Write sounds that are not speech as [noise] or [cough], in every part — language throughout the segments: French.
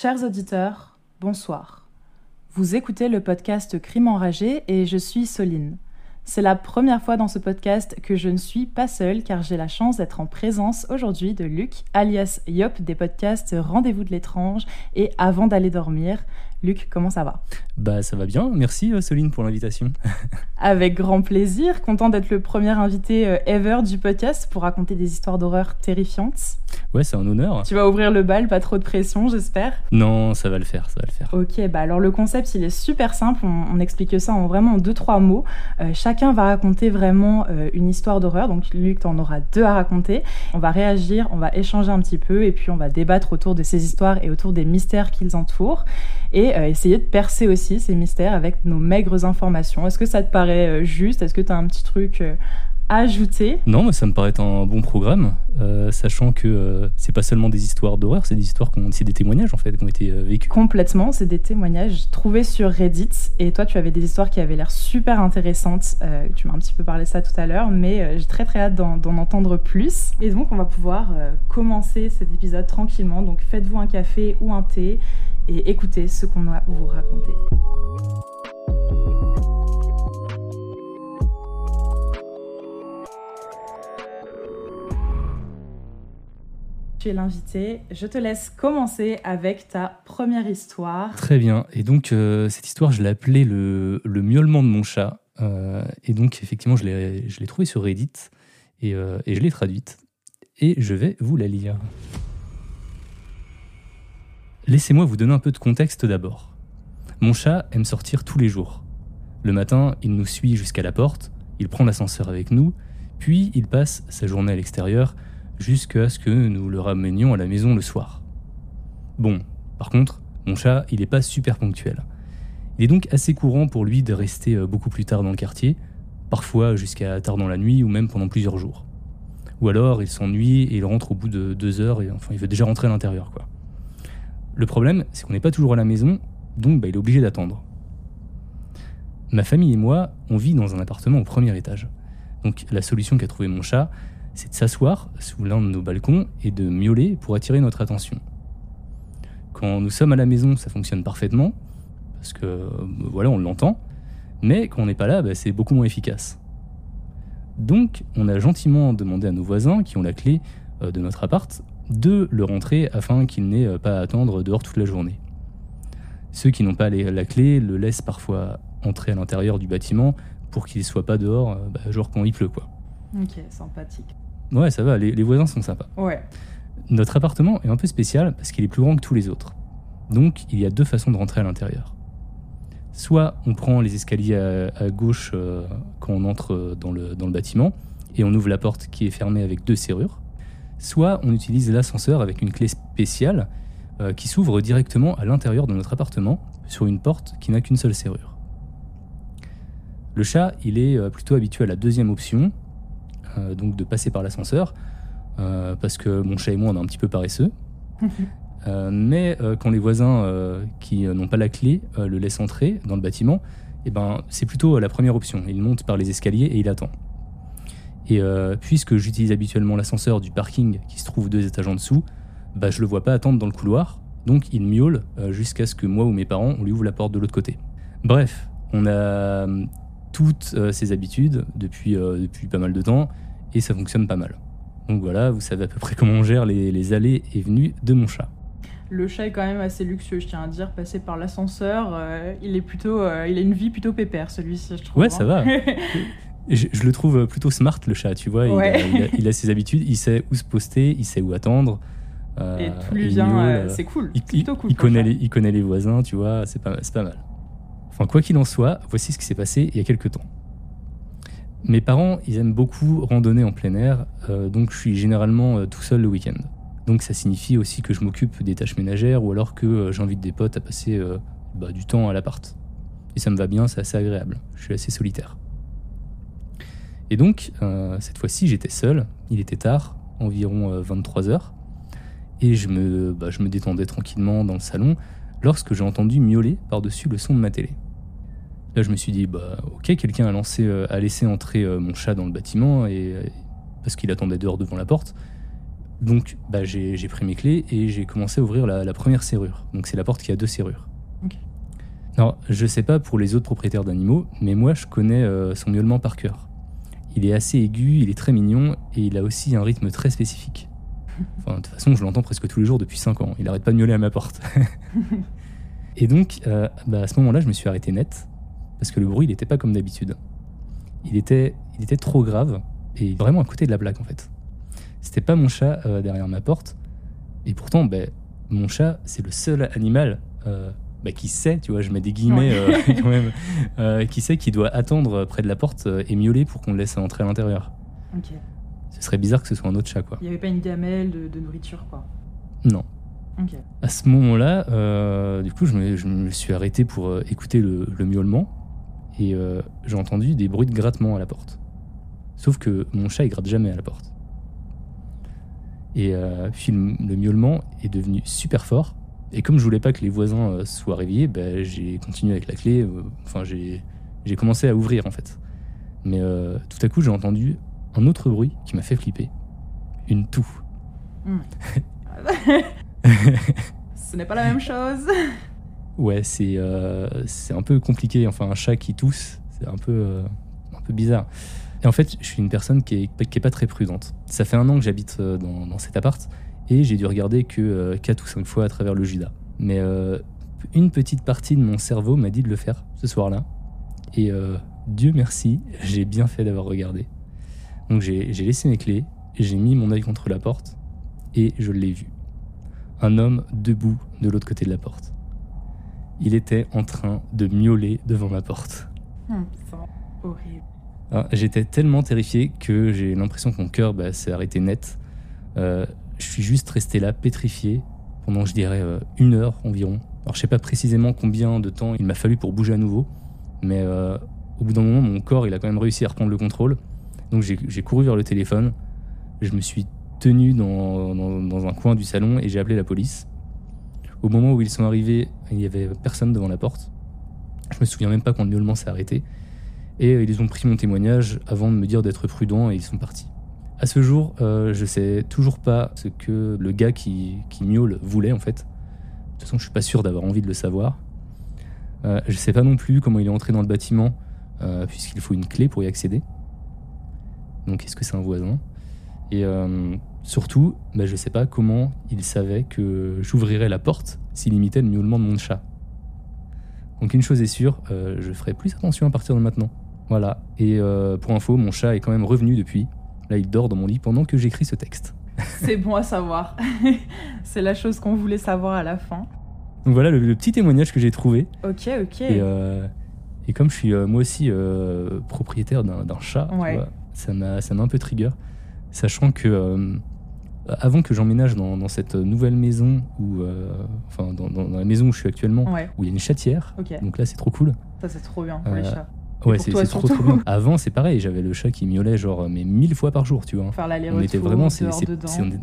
Chers auditeurs, bonsoir. Vous écoutez le podcast Crime enragé et je suis Soline. C'est la première fois dans ce podcast que je ne suis pas seule car j'ai la chance d'être en présence aujourd'hui de Luc, alias Yop des podcasts Rendez-vous de l'étrange et Avant d'aller dormir. Luc, comment ça va? Bah ça va bien, merci euh, Soline pour l'invitation. [laughs] Avec grand plaisir, content d'être le premier invité euh, ever du podcast pour raconter des histoires d'horreur terrifiantes. Ouais, c'est un honneur. Tu vas ouvrir le bal, pas trop de pression, j'espère. Non, ça va le faire, ça va le faire. Ok, bah alors le concept il est super simple, on, explique ça en vraiment deux trois mots. Euh, chacun va raconter vraiment une histoire d'horreur, donc Luc t'en aura deux à raconter. On va réagir, on va échanger un petit peu et puis on va débattre autour de ces histoires et autour des mystères qu'ils entourent. Et euh, essayer de percer aussi ces mystères avec nos maigres informations. Est-ce que ça te paraît euh, juste? Est-ce que tu as un petit truc euh, à ajouter? Non, mais ça me paraît un bon programme, sachant que c'est pas seulement des histoires d'horreur, c'est des histoires, c'est des témoignages en fait qui ont été vécus. Complètement, c'est des témoignages trouvés sur Reddit. Et toi, tu avais des histoires qui avaient l'air super intéressantes. tu m'as un petit peu parlé de ça tout à l'heure, mais j'ai très très hâte d'en entendre plus. Et donc, on va pouvoir commencer cet épisode tranquillement. Donc, faites-vous un café ou un thé et écoutez ce qu'on a vous raconter. Tu es l'invité. Je te laisse commencer avec ta première histoire. Très bien. Et donc, euh, cette histoire, je l'ai appelée le, le, miaulement de mon chat. Euh, et donc, effectivement, je l'ai trouvée sur Reddit euh, et je l'ai traduite. Et je vais vous la lire. Laissez-moi vous donner un peu de contexte d'abord. Mon chat aime sortir tous les jours. Le matin, il nous suit jusqu'à la porte, il prend l'ascenseur avec nous, puis il passe sa journée à l'extérieur jusqu'à ce que nous le ramenions à la maison le soir. Bon, par contre, mon chat, il n'est pas super ponctuel. Il est donc assez courant pour lui de rester euh, beaucoup plus tard dans le quartier, parfois jusqu'à tard dans la nuit ou même pendant plusieurs jours. Ou alors il s'ennuie et il rentre au bout de deux heures et enfin il veut déjà rentrer à l'intérieur quoi. Le problème, c'est qu'on n'est pas toujours à la maison, donc bah, il est obligé d'attendre. Ma famille et moi, on vit dans un appartement au premier étage. Donc la solution qu'a trouvé mon chat, c'est de s'asseoir sous l'un de nos balcons et de miauler pour attirer notre attention. Quand nous sommes à la maison, ça fonctionne parfaitement, parce que euh, voilà, on l'entend, mais quand on n'est pas là, bah, c'est beaucoup moins efficace. Donc, on a gentiment demandé à nos voisins qui ont la clé euh, de notre appart de le rentrer afin qu'il n'ait euh, pas à attendre dehors toute la journée. Ceux qui n'ont pas la clé le laissent parfois entrer à l'intérieur du bâtiment pour qu'il ne soit pas dehors, euh, bah, genre quand il pleut quoi. Ok, sympathique. Ouais, ça va, les, voisins sont sympas. Ouais. Notre appartement est un peu spécial parce qu'il est plus grand que tous les autres. Donc il y a deux façons de rentrer à l'intérieur. Soit on prend les escaliers à, gauche euh, quand on entre dans le, dans le bâtiment et on ouvre la porte qui est fermée avec deux serrures soit on utilise l'ascenseur avec une clé spéciale euh, qui s'ouvre directement à l'intérieur de notre appartement sur une porte qui n'a qu'une seule serrure. Le chat, il est euh, plutôt habitué à la deuxième option, euh, donc de passer par l'ascenseur, parce que mon chat et moi, on est un petit peu paresseux. [laughs] mais quand les voisins qui n'ont pas la clé le laissent entrer dans le bâtiment, eh ben, c'est plutôt la première option. Il monte par les escaliers et il attend. Et euh, puisque j'utilise habituellement l'ascenseur du parking qui se trouve deux étages en dessous, bah, je le vois pas attendre dans le couloir, donc il miaule euh, jusqu'à ce que moi ou mes parents on lui ouvre la porte de l'autre côté. Bref, on a euh, toutes ces habitudes depuis, depuis pas mal de temps et ça fonctionne pas mal. Donc voilà, vous savez à peu près comment on gère les, les allées et venues de mon chat. Le chat est quand même assez luxueux, je tiens à dire, passer par l'ascenseur, il est plutôt, il a une vie plutôt pépère celui-ci, je trouve. Ouais, ça va. [laughs] Je, le trouve plutôt smart le chat, tu vois. Il, a, ses habitudes, il sait où se poster, il sait où attendre. Euh, et tout lui vient, euh, c'est cool. Il, cool connaît les, il connaît les voisins, tu vois, c'est pas, pas mal. Enfin, quoi qu'il en soit, voici ce qui s'est passé il y a quelques temps. Mes parents, ils aiment beaucoup randonner en plein air, euh, donc je suis généralement tout seul le week-end. Donc ça signifie aussi que je m'occupe des tâches ménagères ou alors que j'invite des potes à passer bah, du temps à l'appart. Et ça me va bien, c'est assez agréable. Je suis assez solitaire. Et donc, euh, cette fois-ci, j'étais seul. Il était tard, environ 23 euh, heures. Et je me, bah, je me détendais tranquillement dans le salon lorsque j'ai entendu miauler par-dessus le son de ma télé. Là, je me suis dit, bah, ok, quelqu'un a, lancé, euh, a laissé entrer mon chat dans le bâtiment et, parce qu'il attendait dehors devant la porte. Donc bah, j'ai j'ai pris mes clés et j'ai commencé à ouvrir la, la première serrure. Donc c'est la porte qui a deux serrures. Ok. Alors je sais pas pour les autres propriétaires d'animaux, mais moi je connais son miaulement par cœur. Il est assez aigu, il est très mignon et il a aussi un rythme très spécifique. [laughs] Enfin, de toute façon, je l'entends presque tous les jours depuis 5 ans. Il arrête pas de miauler à ma porte. [laughs] et donc, euh, bah, à ce moment-là, je me suis arrêté net parce que le bruit, il n'était pas comme d'habitude. Il était, il était trop grave et vraiment à côté de la plaque en fait. C'était pas mon chat euh, derrière ma porte. Et pourtant, ben, mon chat, c'est le seul animal euh, bah, qui sait, tu vois, je mets des guillemets euh, [laughs] quand même, [laughs] euh, qui sait qu'il doit attendre près de la porte euh, et miauler pour qu'on le laisse entrer à l'intérieur. Ok. Ce serait bizarre que ce soit un autre chat, quoi. Il n'y avait pas une gamelle de, de nourriture, quoi. Non. Ok. À ce moment-là, euh, du coup, je me, je me suis arrêté pour écouter le, le miaulement et j'ai entendu des bruits de grattement à la porte. Sauf que mon chat, il gratte jamais à la porte. Et puis le, le miaulement est devenu super fort. Et comme je voulais pas que les voisins euh, soient réveillés, bah, j'ai continué avec la clé. euh, Enfin, j'ai j'ai commencé à ouvrir en fait. Mais euh, tout à coup, j'ai entendu un autre bruit qui m'a fait flipper. Une toux. [laughs] Ce n'est pas la même chose. Ouais, c'est euh, c'est un peu compliqué. Enfin, un chat qui tousse, c'est un peu, euh, un peu bizarre. Et en fait, je suis une personne qui est, qui est pas très prudente. Ça fait un an que j'habite dans, dans cet appart et j'ai dû regarder que euh, 4 ou 5 fois à travers le Judas. Mais euh, une petite partie de mon cerveau m'a dit de le faire ce soir-là. Et euh, Dieu merci, j'ai bien fait d'avoir regardé. Donc j'ai laissé mes clés, j'ai mis mon œil contre la porte et je l'ai vu. Un homme debout de l'autre côté de la porte. Il était en train de miauler devant ma porte. Horrible. Ah, J'étais tellement terrifié que j'ai l'impression que mon cœur bah, s'est arrêté net. Euh, je suis juste resté là, pétrifié, pendant, je dirais, euh, une heure environ. Alors, je sais pas précisément combien de temps il m'a fallu pour bouger à nouveau, mais euh, au bout d'un moment, mon corps, il a quand même réussi à reprendre le contrôle. Donc, j'ai couru vers le téléphone. Je me suis tenu dans, un coin du salon et j'ai appelé la police. Au moment où ils sont arrivés, il n'y avait personne devant la porte. Je me souviens même pas quand le miaulement s'est arrêté. Et euh, ils ont pris mon témoignage avant de me dire d'être prudent et ils sont partis. À ce jour, euh, je sais toujours pas ce que le gars qui, miaule voulait en fait. De toute façon, je suis pas sûr d'avoir envie de le savoir. Euh, je sais pas non plus comment il est entré dans le bâtiment, euh, puisqu'il faut une clé pour y accéder. Donc, est-ce que c'est un voisin? Et euh, surtout, bah, je sais pas comment il savait que j'ouvrirais la porte s'il imitait le miaulement de mon chat. Donc une chose est sûre, euh, je ferai plus attention à partir de maintenant. Voilà. Et pour info, mon chat est quand même revenu depuis. Là, il dort dans mon lit pendant que j'écris ce texte. C'est bon à savoir. [laughs] c'est la chose qu'on voulait savoir à la fin. Donc voilà le, le petit témoignage que j'ai trouvé. Ok, ok. Et, euh, et comme je suis euh, moi aussi euh, propriétaire d'un chat, tu Ouais. vois, ça m'a un peu trigger. Sachant que avant que j'emménage dans, dans cette nouvelle maison, où, enfin dans, la maison où je suis actuellement, Ouais, où il y a une chatière, donc là c'est trop cool. Ça, c'est trop bien pour les chats. Ouais, c'est trop, trop bien. [laughs] Avant, c'est pareil, j'avais le chat qui miaulait genre mais mille fois par jour, tu vois. Faire On était vraiment, c'est-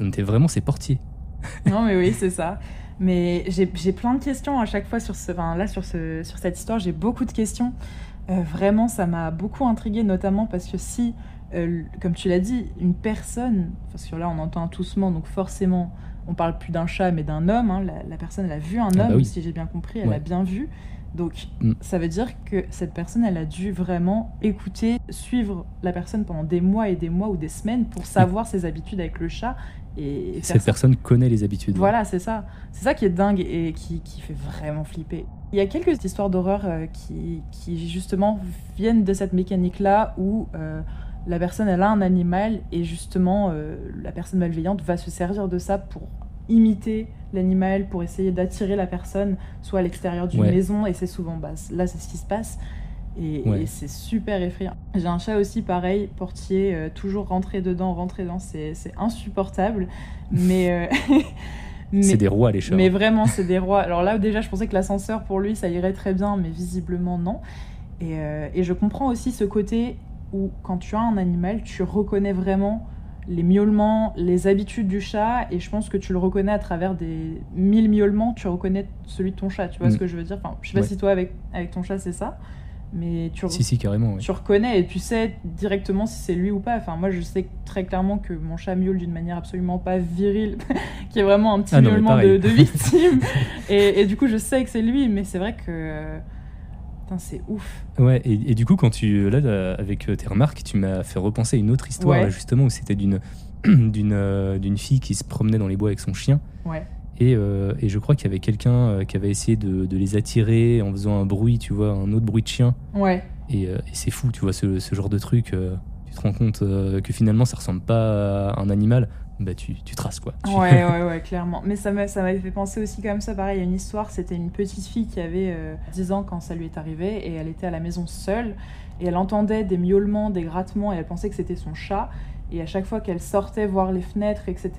on était vraiment ses portiers. [laughs] Non, mais oui, c'est ça. Mais j'ai plein de questions à chaque fois sur ce, enfin, là sur ce, sur cette histoire. J'ai beaucoup de questions. Euh, vraiment, ça m'a beaucoup intriguée, notamment parce que si, euh, comme tu l'as dit, une personne, parce que là on entend un toussement, donc forcément on parle plus d'un chat mais d'un homme. hein. la, la personne elle a vu un Ah homme, bah oui. si j'ai bien compris, elle Ouais. a bien vu. Donc Mm. ça veut dire que cette personne, elle a dû vraiment écouter, suivre la personne pendant des mois et des mois ou des semaines pour savoir ses habitudes avec le chat et Cette ça personne connaît les habitudes. voilà, c'est ça. C'est ça qui est dingue et qui, qui fait vraiment flipper. Il y a quelques histoires d'horreur euh, qui, qui, justement, viennent de cette mécanique-là où euh, la personne, elle a un animal et justement, euh, la personne malveillante va se servir de ça pour imiter l'animal, pour essayer d'attirer la personne, soit à l'extérieur d'une Ouais. maison, et c'est souvent, bah, là, c'est ce qui se passe. Et, Ouais. et c'est super effrayant. J'ai un chat aussi, pareil, portier, euh, toujours rentré dedans, rentré dedans, c'est insupportable. Mais, euh, [laughs] mais, C'est des rois les chats. mais vraiment, c'est des [laughs] rois. Alors là, déjà, je pensais que l'ascenseur, pour lui, ça irait très bien, mais visiblement, non. Et, euh, et je comprends aussi ce côté où, quand tu as un animal, tu reconnais vraiment les miaulements, les habitudes du chat, et je pense que tu le reconnais à travers des mille miaulements, tu reconnais celui de ton chat, tu vois Mm. ce que je veux dire? Enfin, Je sais pas Ouais. si toi, avec, avec ton chat, c'est ça, mais tu, Si, si, carrément. ouais. tu reconnais et tu sais directement si c'est lui ou pas. Enfin, moi, je sais très clairement que mon chat miaule d'une manière absolument pas virile, [laughs] qui est vraiment un petit Ah non, miaulement de, victime. [laughs] et, et du coup, je sais que c'est lui, mais c'est vrai que. Putain, c'est ouf. Ouais, et, et du coup, quand tu. Là, avec euh, tes remarques, tu m'as fait repenser à une autre histoire, Ouais. là, justement, où c'était d'une [clears throat] d'une euh, d'une fille qui se promenait dans les bois avec son chien. Ouais. Et, euh, et je crois qu'il y avait quelqu'un qui avait essayé de, de les attirer en faisant un bruit, tu vois, un autre bruit de chien. Ouais. Et, et c'est fou, tu vois, ce, ce genre de truc. tu te rends compte que finalement, ça ressemble pas à un animal. Bah, tu, tu traces, quoi. Tu- Ouais, ouais, [laughs] ouais, clairement. Mais ça m'a- ça m'avait fait penser aussi comme ça. Pareil, il y a une histoire. C'était une petite fille qui avait euh, 10 ans quand ça lui est arrivé et elle était à la maison seule et elle entendait des miaulements, des grattements et elle pensait que c'était son chat. Et à chaque fois qu'elle sortait voir les fenêtres, etc.,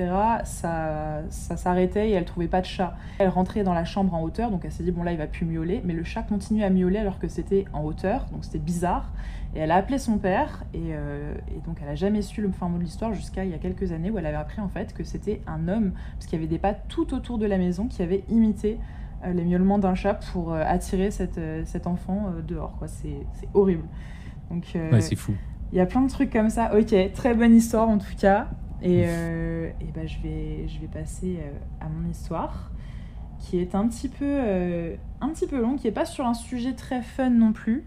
ça, ça s'arrêtait et elle trouvait pas de chat. Elle rentrait dans la chambre en hauteur, donc elle s'est dit bon là il va plus miauler, mais le chat continuait à miauler alors que c'était en hauteur, donc c'était bizarre. Et elle a appelé son père, et, euh, et donc elle a jamais su le fin mot de l'histoire jusqu'à il y a quelques années où elle avait appris en fait que c'était un homme, parce qu'il y avait des pattes tout autour de la maison qui avaient imité euh, les miaulements d'un chat pour euh, attirer cette, cet enfant dehors. quoi. C'est c'est horrible. Donc Ouais, c'est fou. il y a plein de trucs comme ça. Ok, très bonne histoire en tout cas. Et, et ben, je, vais, je vais passer à mon histoire, qui est un petit peu, un petit peu longue, qui n'est pas sur un sujet très fun non plus,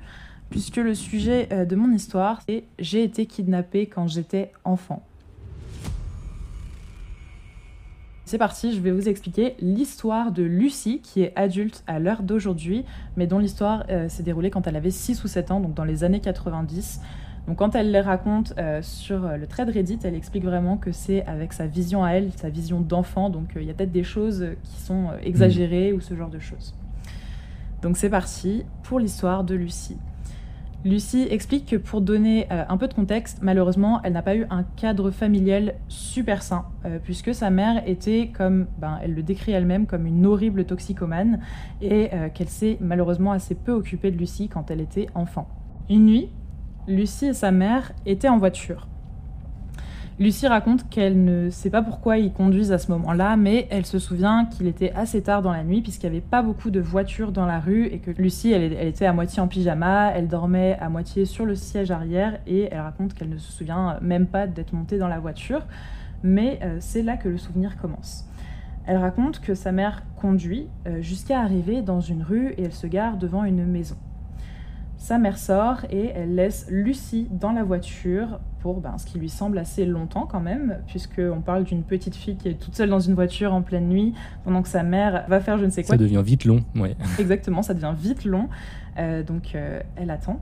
puisque le sujet euh, de mon histoire, c'est J'ai été kidnappée quand j'étais enfant. C'est parti, je vais vous expliquer l'histoire de Lucie, qui est adulte à l'heure d'aujourd'hui, mais dont l'histoire euh, s'est déroulée quand elle avait 6 ou 7 ans, donc dans les années 90. Donc quand elle les raconte euh, sur le thread Reddit, elle explique vraiment que c'est avec sa vision à elle, sa vision d'enfant, donc il y a peut-être des choses qui sont exagérées ou ce genre de choses. Donc c'est parti pour l'histoire de Lucie. Lucie explique que pour donner euh, un peu de contexte, malheureusement, elle n'a pas eu un cadre familial super sain, euh, puisque sa mère était, comme ben, elle le décrit elle-même, comme une horrible toxicomane, et euh, qu'elle s'est malheureusement assez peu occupée de Lucie quand elle était enfant. Une nuit, Lucie et sa mère étaient en voiture. Lucie raconte qu'elle ne sait pas pourquoi ils conduisent à ce moment-là, mais elle se souvient qu'il était assez tard dans la nuit puisqu'il n'y avait pas beaucoup de voitures dans la rue et que Lucie, elle, était à moitié en pyjama, elle dormait à moitié sur le siège arrière et elle raconte qu'elle ne se souvient même pas d'être montée dans la voiture. Mais euh, c'est là que le souvenir commence. Elle raconte que sa mère conduit euh, jusqu'à arriver dans une rue et elle se gare devant une maison. Sa mère sort et elle laisse Lucie dans la voiture pour ben, ce qui lui semble assez longtemps quand même, puisqu'on parle d'une petite fille qui est toute seule dans une voiture en pleine nuit, pendant que sa mère va faire je ne sais quoi. Ça devient vite long, ouais. [laughs] Exactement, ça devient vite long. Euh, donc euh, elle attend.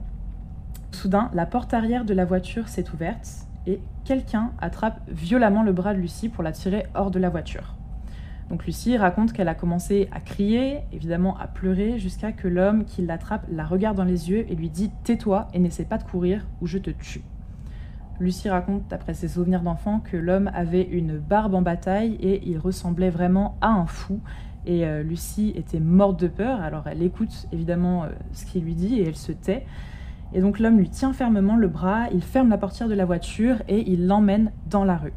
Soudain, la porte arrière de la voiture s'est ouverte et quelqu'un attrape violemment le bras de Lucie pour la tirer hors de la voiture. Donc Lucie raconte qu'elle a commencé à crier, évidemment à pleurer, jusqu'à que l'homme qui l'attrape la regarde dans les yeux et lui dit Tais-toi et n'essaie pas de courir ou je te tue. Lucie raconte, d'après ses souvenirs d'enfant, que l'homme avait une barbe en bataille et il ressemblait vraiment à un fou. Et euh, Lucie était morte de peur, alors elle écoute évidemment euh, ce qu'il lui dit et elle se tait. Et donc l'homme lui tient fermement le bras, il ferme la portière de la voiture et il l'emmène dans la rue.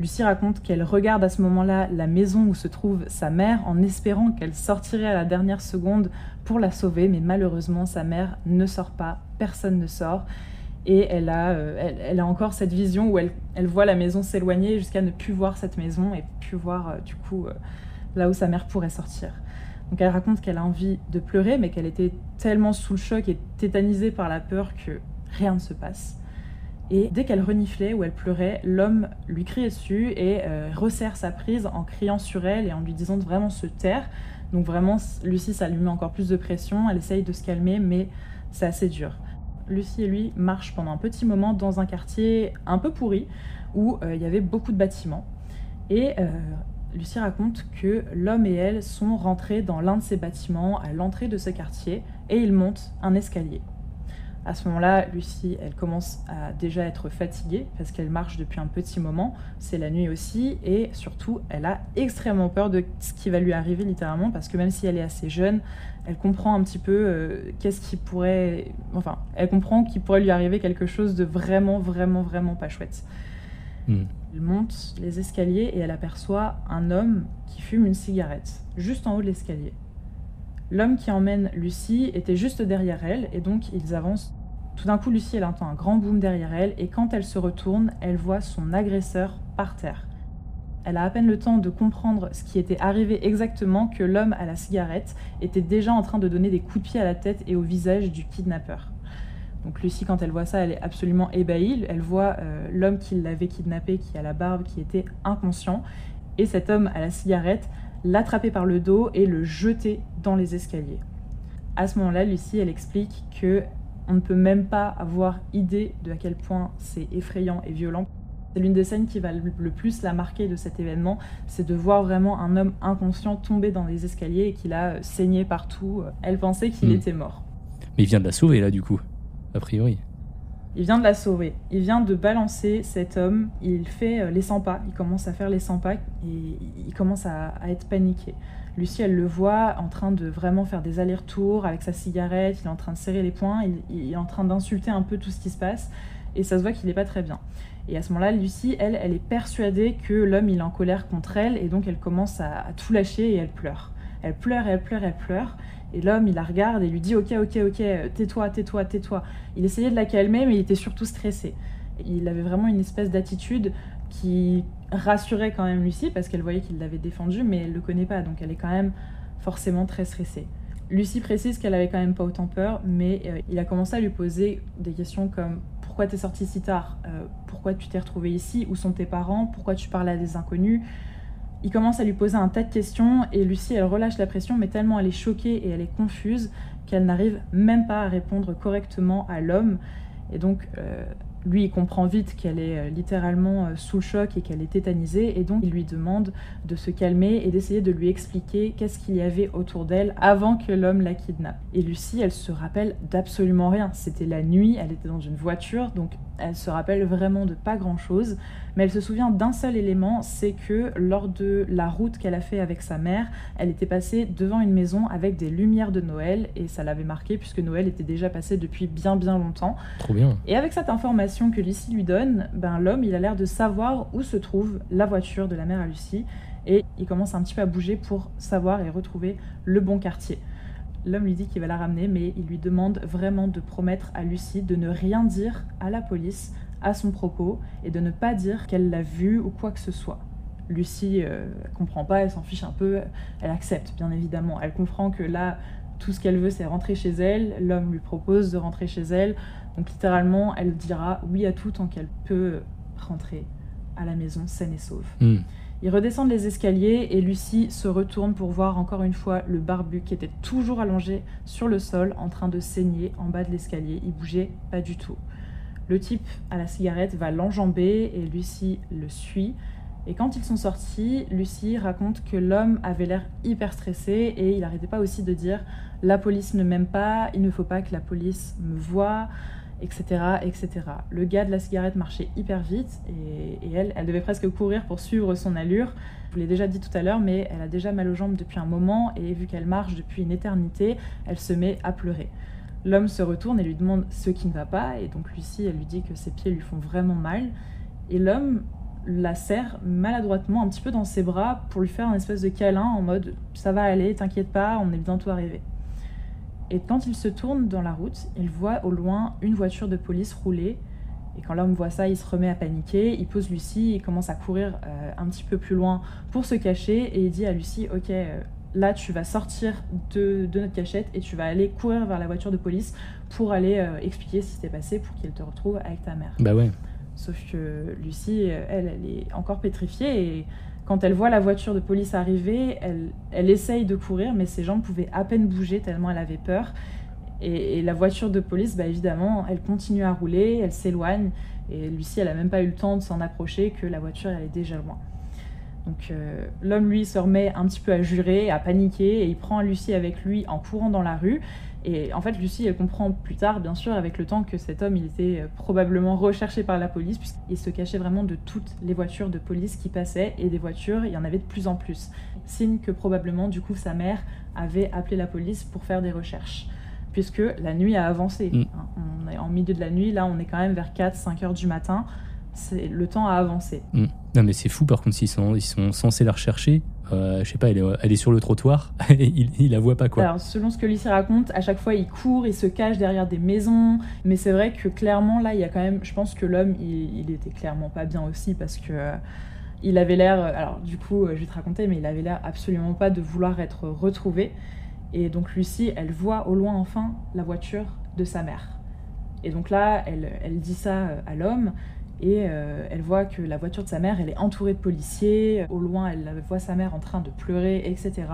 Lucie raconte qu'elle regarde à ce moment-là la maison où se trouve sa mère en espérant qu'elle sortirait à la dernière seconde pour la sauver, mais malheureusement sa mère ne sort pas, personne ne sort. Et elle a, euh, elle, a encore cette vision où elle, elle voit la maison s'éloigner jusqu'à ne plus voir cette maison et plus voir euh, du coup euh, là où sa mère pourrait sortir. Donc elle raconte qu'elle a envie de pleurer, mais qu'elle était tellement sous le choc et tétanisée par la peur que rien ne se passe. Et dès qu'elle reniflait ou elle pleurait, l'homme lui crie dessus et euh, resserre sa prise en criant sur elle et en lui disant de vraiment se taire. Donc vraiment, Lucie, ça lui met encore plus de pression. Elle essaye de se calmer, mais c'est assez dur. Lucie et lui marchent pendant un petit moment dans un quartier un peu pourri où euh, il y avait beaucoup de bâtiments. Et euh, Lucie raconte que l'homme et elle sont rentrés dans l'un de ces bâtiments à l'entrée de ce quartier et ils montent un escalier. À ce moment-là, Lucie, elle commence à déjà être fatiguée parce qu'elle marche depuis un petit moment. C'est la nuit aussi et surtout, elle a extrêmement peur de ce qui va lui arriver littéralement parce que même si elle est assez jeune, elle comprend un petit peu euh, qu'est-ce qui pourrait, enfin, elle comprend qu'il pourrait lui arriver quelque chose de vraiment, vraiment, vraiment pas chouette. Hmm. Elle monte les escaliers et elle aperçoit un homme qui fume une cigarette juste en haut de l'escalier. L'homme qui emmène Lucie était juste derrière elle et donc ils avancent. Tout d'un coup, Lucie, elle entend un grand boom derrière elle et quand elle se retourne, elle voit son agresseur par terre. Elle a à peine le temps de comprendre ce qui était arrivé exactement que l'homme à la cigarette était déjà en train de donner des coups de pied à la tête et au visage du kidnappeur. Donc Lucie, quand elle voit ça, elle est absolument ébahie. Elle voit euh, l'homme qui l'avait kidnappé, qui a la barbe, qui était inconscient, et cet homme à la cigarette l'attraper par le dos et le jeter dans les escaliers. À ce moment-là, Lucie, elle explique que on ne peut même pas avoir idée de à quel point c'est effrayant et violent. C'est l'une des scènes qui va le plus la marquer de cet événement, c'est de voir vraiment un homme inconscient tomber dans les escaliers et qu'il a saigné partout. Elle pensait qu'il hmm. était mort. Mais il vient de la sauver là du coup, a priori. Il vient de la sauver. Il vient de balancer cet homme. Il fait euh, les 100 pas. Il commence à faire les 100 pas et il commence à, être paniqué. Lucie, elle le voit en train de vraiment faire des allers-retours avec sa cigarette. Il est en train de serrer les poings. Il, est en train d'insulter un peu tout ce qui se passe. Et ça se voit qu'il n'est pas très bien. Et à ce moment-là, Lucie, elle, elle est persuadée que l'homme, il est en colère contre elle. Et donc, elle commence à, à tout lâcher et elle pleure. Elle pleure, elle pleure, elle pleure. Et l'homme, il la regarde et lui dit Ok, ok, ok, tais-toi, tais-toi, tais-toi. Il essayait de la calmer, mais il était surtout stressé. Il avait vraiment une espèce d'attitude qui rassurait quand même Lucie parce qu'elle voyait qu'il l'avait défendu, mais elle le connaît pas, donc elle est quand même forcément très stressée. Lucie précise qu'elle avait quand même pas autant peur, mais euh, il a commencé à lui poser des questions comme pourquoi t'es sortie si tard, euh, pourquoi tu t'es retrouvée ici, où sont tes parents, pourquoi tu parles à des inconnus, il commence à lui poser un tas de questions et Lucie, elle relâche la pression, mais tellement elle est choquée et elle est confuse qu'elle n'arrive même pas à répondre correctement à l'homme. Et donc, euh, lui, il comprend vite qu'elle est euh, littéralement euh, sous le choc et qu'elle est tétanisée, et donc il lui demande de se calmer et d'essayer de lui expliquer qu'est-ce qu'il y avait autour d'elle avant que l'homme la kidnappe. Et Lucie, elle se rappelle d'absolument rien. C'était la nuit, elle était dans une voiture, donc elle se rappelle vraiment de pas grand-chose, mais elle se souvient d'un seul élément, c'est que lors de la route qu'elle a fait avec sa mère, elle était passée devant une maison avec des lumières de Noël, et ça l'avait marqué puisque Noël était déjà passé depuis bien bien longtemps. Trop bien. Et avec cette information que Lucie lui donne, ben l'homme, il a l'air de savoir où se trouve la voiture de la mère à Lucie, et il commence un petit peu à bouger pour savoir et retrouver le bon quartier. L'homme lui dit qu'il va la ramener, mais il lui demande vraiment de promettre à Lucie de ne rien dire à la police à son propos et de ne pas dire qu'elle l'a vu ou quoi que ce soit. Lucie euh, comprend pas, elle s'en fiche un peu, elle accepte bien évidemment. Elle comprend que là, tout ce qu'elle veut, c'est rentrer chez elle. L'homme lui propose de rentrer chez elle. Donc littéralement, elle dira oui à tout tant qu'elle peut rentrer à la maison saine et sauve. Hmm. Ils redescendent les escaliers et Lucie se retourne pour voir encore une fois le barbu qui était toujours allongé sur le sol en train de saigner en bas de l'escalier. Il bougeait pas du tout. Le type à la cigarette va l'enjamber et Lucie le suit. Et quand ils sont sortis, Lucie raconte que l'homme avait l'air hyper stressé et il n'arrêtait pas aussi de dire la police ne m'aime pas, il ne faut pas que la police me voie etc., etc. Le gars de la cigarette marchait hyper vite et, elle, elle devait presque courir pour suivre son allure. Je vous l'ai déjà dit tout à l'heure, mais elle a déjà mal aux jambes depuis un moment et vu qu'elle marche depuis une éternité, elle se met à pleurer. L'homme se retourne et lui demande ce qui ne va pas et donc Lucie, elle lui dit que ses pieds lui font vraiment mal et l'homme la serre maladroitement un petit peu dans ses bras pour lui faire un espèce de câlin en mode ça va aller, t'inquiète pas, on est bientôt arrivé. Et quand il se tourne dans la route, il voit au loin une voiture de police rouler. Et quand l'homme voit ça, il se remet à paniquer. Il pose Lucie, il commence à courir euh, un petit peu plus loin pour se cacher. Et il dit à Lucie Ok, euh, là tu vas sortir de, notre cachette et tu vas aller courir vers la voiture de police pour aller euh, expliquer ce qui s'est passé pour qu'il te retrouve avec ta mère. Bah ouais. Sauf que Lucie, elle, elle est encore pétrifiée et quand elle voit la voiture de police arriver, elle, elle essaye de courir, mais ses jambes pouvaient à peine bouger tellement elle avait peur. Et, la voiture de police, bah évidemment, elle continue à rouler, elle s'éloigne. Et Lucie, elle a même pas eu le temps de s'en approcher que la voiture, elle est déjà loin. Donc euh, l'homme, lui, se remet un petit peu à jurer, à paniquer, et il prend Lucie avec lui en courant dans la rue. Et en fait, Lucie, elle comprend plus tard, bien sûr, avec le temps, que cet homme, il était euh, probablement recherché par la police, puisqu'il se cachait vraiment de toutes les voitures de police qui passaient, et des voitures, il y en avait de plus en plus. Signe que probablement, du coup, sa mère avait appelé la police pour faire des recherches, puisque la nuit a avancé. Mm. Hein, on est en milieu de la nuit, là, on est quand même vers 4-5 heures du matin. C'est le temps a avancé. Hmm. Non, mais c'est fou, par contre, s'ils sont, ils sont censés la rechercher. Euh, je sais pas, elle est, elle est sur le trottoir [laughs] et il, il la voit pas, quoi. Alors, selon ce que Lucie raconte, à chaque fois, il court, il se cache derrière des maisons. Mais c'est vrai que clairement, là, il y a quand même. Je pense que l'homme, il, il était clairement pas bien aussi parce que. euh, il avait l'air, alors du coup, euh, je vais te raconter, mais il avait l'air absolument pas de vouloir être retrouvé. Et donc Lucie, elle voit au loin enfin la voiture de sa mère. Et donc là, elle, elle dit ça euh, à l'homme et euh, elle voit que la voiture de sa mère, elle est entourée de policiers. Au loin, elle voit sa mère en train de pleurer, etc.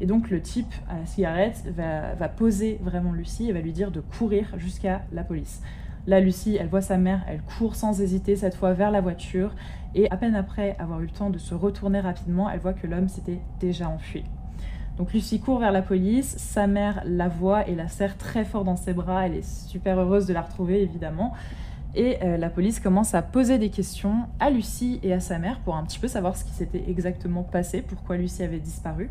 Et donc le type à la cigarette va, va poser vraiment Lucie et va lui dire de courir jusqu'à la police. Là, Lucie, elle voit sa mère, elle court sans hésiter cette fois vers la voiture. Et à peine après avoir eu le temps de se retourner rapidement, elle voit que l'homme s'était déjà enfui. Donc Lucie court vers la police, sa mère la voit et la serre très fort dans ses bras, elle est super heureuse de la retrouver évidemment. Et euh, la police commence à poser des questions à Lucie et à sa mère pour un petit peu savoir ce qui s'était exactement passé, pourquoi Lucie avait disparu.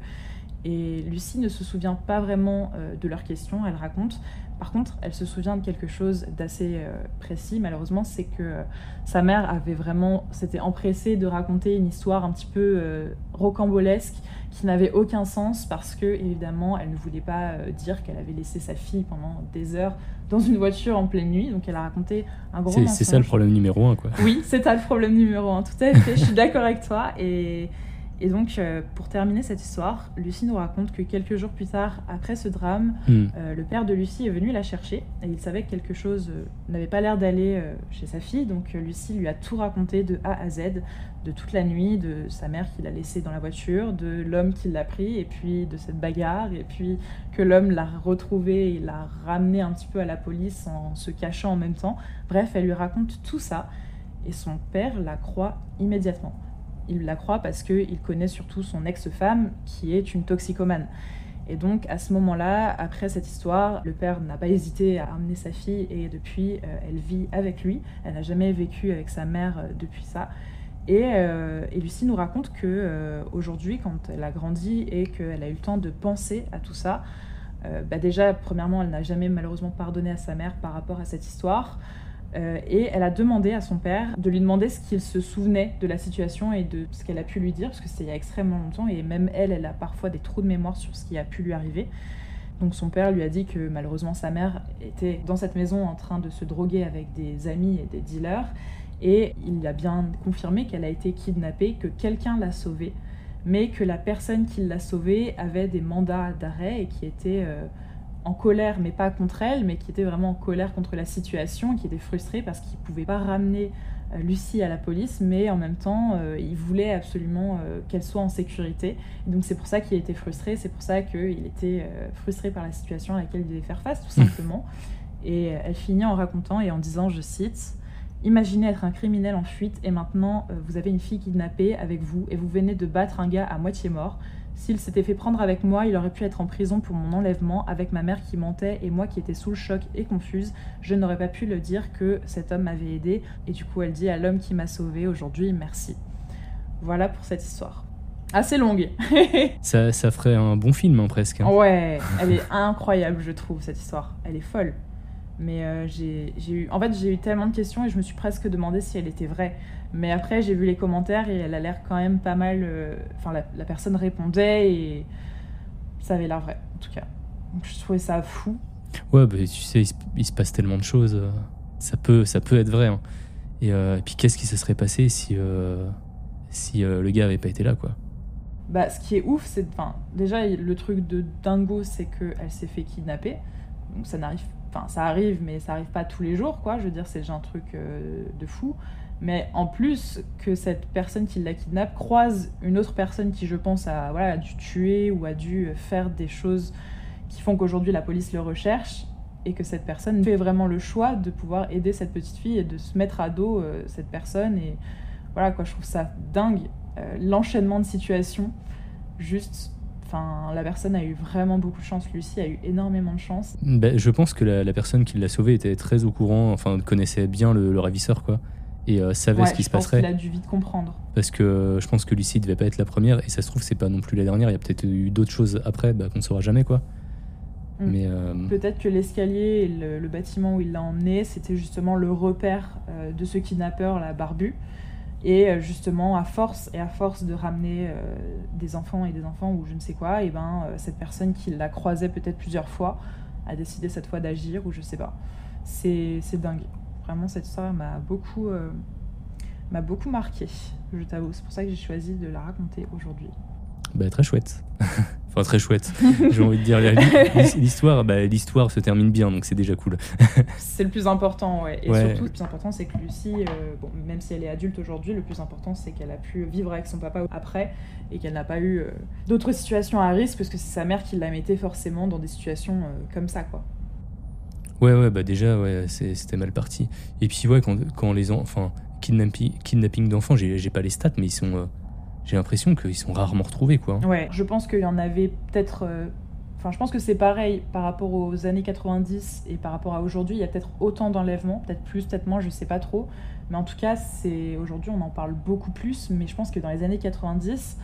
Et Lucie ne se souvient pas vraiment euh, de leurs questions, elle raconte. Par contre, elle se souvient de quelque chose d'assez euh, précis, malheureusement, c'est que sa mère avait vraiment, s'était empressée de raconter une histoire un petit peu rocambolesque qui n'avait aucun sens parce que, évidemment, elle ne voulait pas euh, dire qu'elle avait laissé sa fille pendant des heures dans une voiture en pleine nuit. Donc, elle a raconté un gros C'est ça le problème numéro un, quoi. Oui, c'est ça le problème numéro un, tout à fait. Je suis d'accord avec toi. Et, et donc, euh, pour terminer cette histoire, Lucie nous raconte que quelques jours plus tard, après ce drame, Hmm. euh, le père de Lucie est venu la chercher et il savait que quelque chose euh, n'avait pas l'air d'aller chez sa fille. Donc, Lucie lui a tout raconté de A à Z, de toute la nuit, de sa mère qui l'a laissée dans la voiture, de l'homme qui l'a pris, et puis de cette bagarre, et puis que l'homme l'a retrouvé et l'a ramené un petit peu à la police en se cachant en même temps. Bref, elle lui raconte tout ça et son père la croit immédiatement. Il la croit parce qu'il connaît surtout son ex-femme qui est une toxicomane. Et donc à ce moment-là, après cette histoire, le père n'a pas hésité à amener sa fille et depuis, euh, elle vit avec lui. Elle n'a jamais vécu avec sa mère euh, depuis ça. Et, euh, Lucie nous raconte que euh, aujourd'hui, quand elle a grandi et qu'elle a eu le temps de penser à tout ça, bah déjà, premièrement, elle n'a jamais malheureusement pardonné à sa mère par rapport à cette histoire. Euh, et elle a demandé à son père de lui demander ce qu'il se souvenait de la situation et de ce qu'elle a pu lui dire, parce que c'était il y a extrêmement longtemps, et même elle, elle a parfois des trous de mémoire sur ce qui a pu lui arriver. Donc son père lui a dit que malheureusement sa mère était dans cette maison en train de se droguer avec des amis et des dealers, et il a bien confirmé qu'elle a été kidnappée, que quelqu'un l'a sauvée, mais que la personne qui l'a sauvée avait des mandats d'arrêt et qui était... euh, en colère, mais pas contre elle, mais qui était vraiment en colère contre la situation, qui était frustré parce qu'il ne pouvait pas ramener euh, Lucie à la police, mais en même temps, euh, il voulait absolument euh, qu'elle soit en sécurité. Et donc c'est pour ça qu'il était frustré, c'est pour ça qu'il était euh, frustré par la situation à laquelle il devait faire face, tout simplement. Et elle finit en racontant et en disant, je cite, Imaginez être un criminel en fuite et maintenant vous avez une fille kidnappée avec vous et vous venez de battre un gars à moitié mort. S'il s'était fait prendre avec moi, il aurait pu être en prison pour mon enlèvement, avec ma mère qui mentait et moi qui étais sous le choc et confuse. Je n'aurais pas pu le dire que cet homme m'avait aidé. Et du coup, elle dit à l'homme qui m'a sauvé aujourd'hui, merci. Voilà pour cette histoire. Assez longue. [laughs] Ça, ça ferait un bon film, hein, presque. hein. ouais, [laughs] elle est incroyable, je trouve, cette histoire. Elle est folle. Mais euh, j'ai j'ai eu, en fait, j'ai eu tellement de questions et je me suis presque demandé si elle était vraie. Mais après, j'ai vu les commentaires et elle a l'air quand même pas mal. euh, Enfin, la, la personne répondait et ça avait l'air vrai, en tout cas. Donc je trouvais ça fou. Ouais, bah, tu sais, il se, il se passe tellement de choses. euh, Ça peut, ça peut être vrai. hein. Et, euh, et puis, qu'est-ce qui se serait passé si, euh, si euh, le gars avait pas été là, quoi? Bah, ce qui est ouf, c'est. Enfin, déjà, le truc de dingo, c'est qu'elle s'est fait kidnapper. Donc ça n'arrive. Enfin, ça arrive, mais ça arrive pas tous les jours, quoi. Je veux dire, c'est déjà un truc de fou. Mais en plus, que cette personne qui la kidnappe croise une autre personne qui, je pense, a, dû tuer ou a dû faire des choses qui font qu'aujourd'hui la police le recherche et que cette personne fait vraiment le choix de pouvoir aider cette petite fille et de se mettre à dos euh, cette personne. Et voilà, quoi, je trouve ça dingue. Euh, L'enchaînement de situations, juste. Enfin, la personne a eu vraiment beaucoup de chance. Lucie a eu énormément de chance. Bah, Je pense que la, personne qui l'a sauvé était très au courant, enfin, connaissait bien le ravisseur, quoi. Et euh, savait Ouais, ce qui se passerait. qu'il a dû vite comprendre. Parce que euh, je pense que Lucie devait pas être la première, et ça se trouve, c'est pas non plus la dernière. Il y a peut-être eu d'autres choses après bah, qu'on ne saura jamais, quoi. Mm. Mais euh, peut-être que l'escalier et le, bâtiment où il l'a emmené, c'était justement le repère de ce kidnappeur, la barbu. Et justement, à force et à force de ramener des enfants et des enfants ou je ne sais quoi, et ben cette personne qui l'a croisé peut-être plusieurs fois a décidé cette fois d'agir ou je sais pas. C'est dingue. Vraiment, cette histoire m'a beaucoup, m'a beaucoup marqué, je t'avoue. C'est pour ça que j'ai choisi de la raconter aujourd'hui. Bah, très chouette. [laughs] enfin, très chouette. [laughs] J'ai envie de dire. L'histoire, bah, l'histoire se termine bien, donc c'est déjà cool. [laughs] c'est le plus important, ouais. Et surtout, le plus important, c'est que Lucie, euh, bon, même si elle est adulte aujourd'hui, le plus important, c'est qu'elle a pu vivre avec son papa après et qu'elle n'a pas eu euh, d'autres situations à risque, parce que c'est sa mère qui la mettait forcément dans des situations euh, comme ça, quoi. Ouais, ouais, bah déjà, ouais, c'était mal parti. Et puis, ouais, quand, quand les enfants. Kidnapping, kidnapping d'enfants, j'ai pas les stats, mais ils sont j'ai l'impression qu'ils sont rarement retrouvés, quoi. Ouais, je pense qu'il y en avait peut-être. Euh, enfin, je pense que c'est pareil par rapport aux années 90 et par rapport à aujourd'hui. Il y a peut-être autant d'enlèvements, peut-être plus, peut-être moins, je sais pas trop. Mais en tout cas, c'est aujourd'hui, on en parle beaucoup plus. Mais je pense que dans les années 90,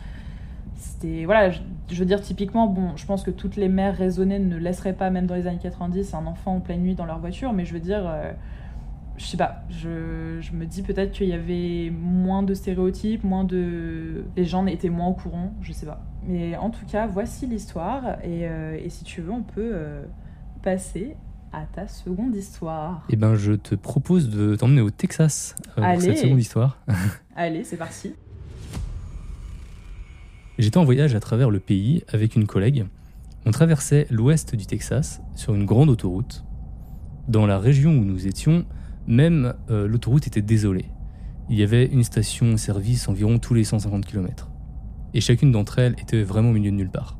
c'était. Voilà, je, veux dire, typiquement, bon, je pense que toutes les mères raisonnées ne laisseraient pas, même dans les années 90, un enfant en pleine nuit dans leur voiture. Mais je veux dire. Euh, je sais pas, je, je me dis peut-être qu'il y avait moins de stéréotypes, moins de. Les gens étaient moins au courant, je sais pas. Mais en tout cas, voici l'histoire. Et, euh, et, si tu veux, on peut euh, passer à ta seconde histoire. Eh ben, je te propose de t'emmener au Texas pour cette seconde histoire. Allez, c'est parti. J'étais en voyage à travers le pays avec une collègue. On traversait l'ouest du Texas sur une grande autoroute. Dans la région où nous étions, même euh, l'autoroute était désolée. Il y avait une station-service environ tous les 150 km. Et chacune d'entre elles était vraiment au milieu de nulle part.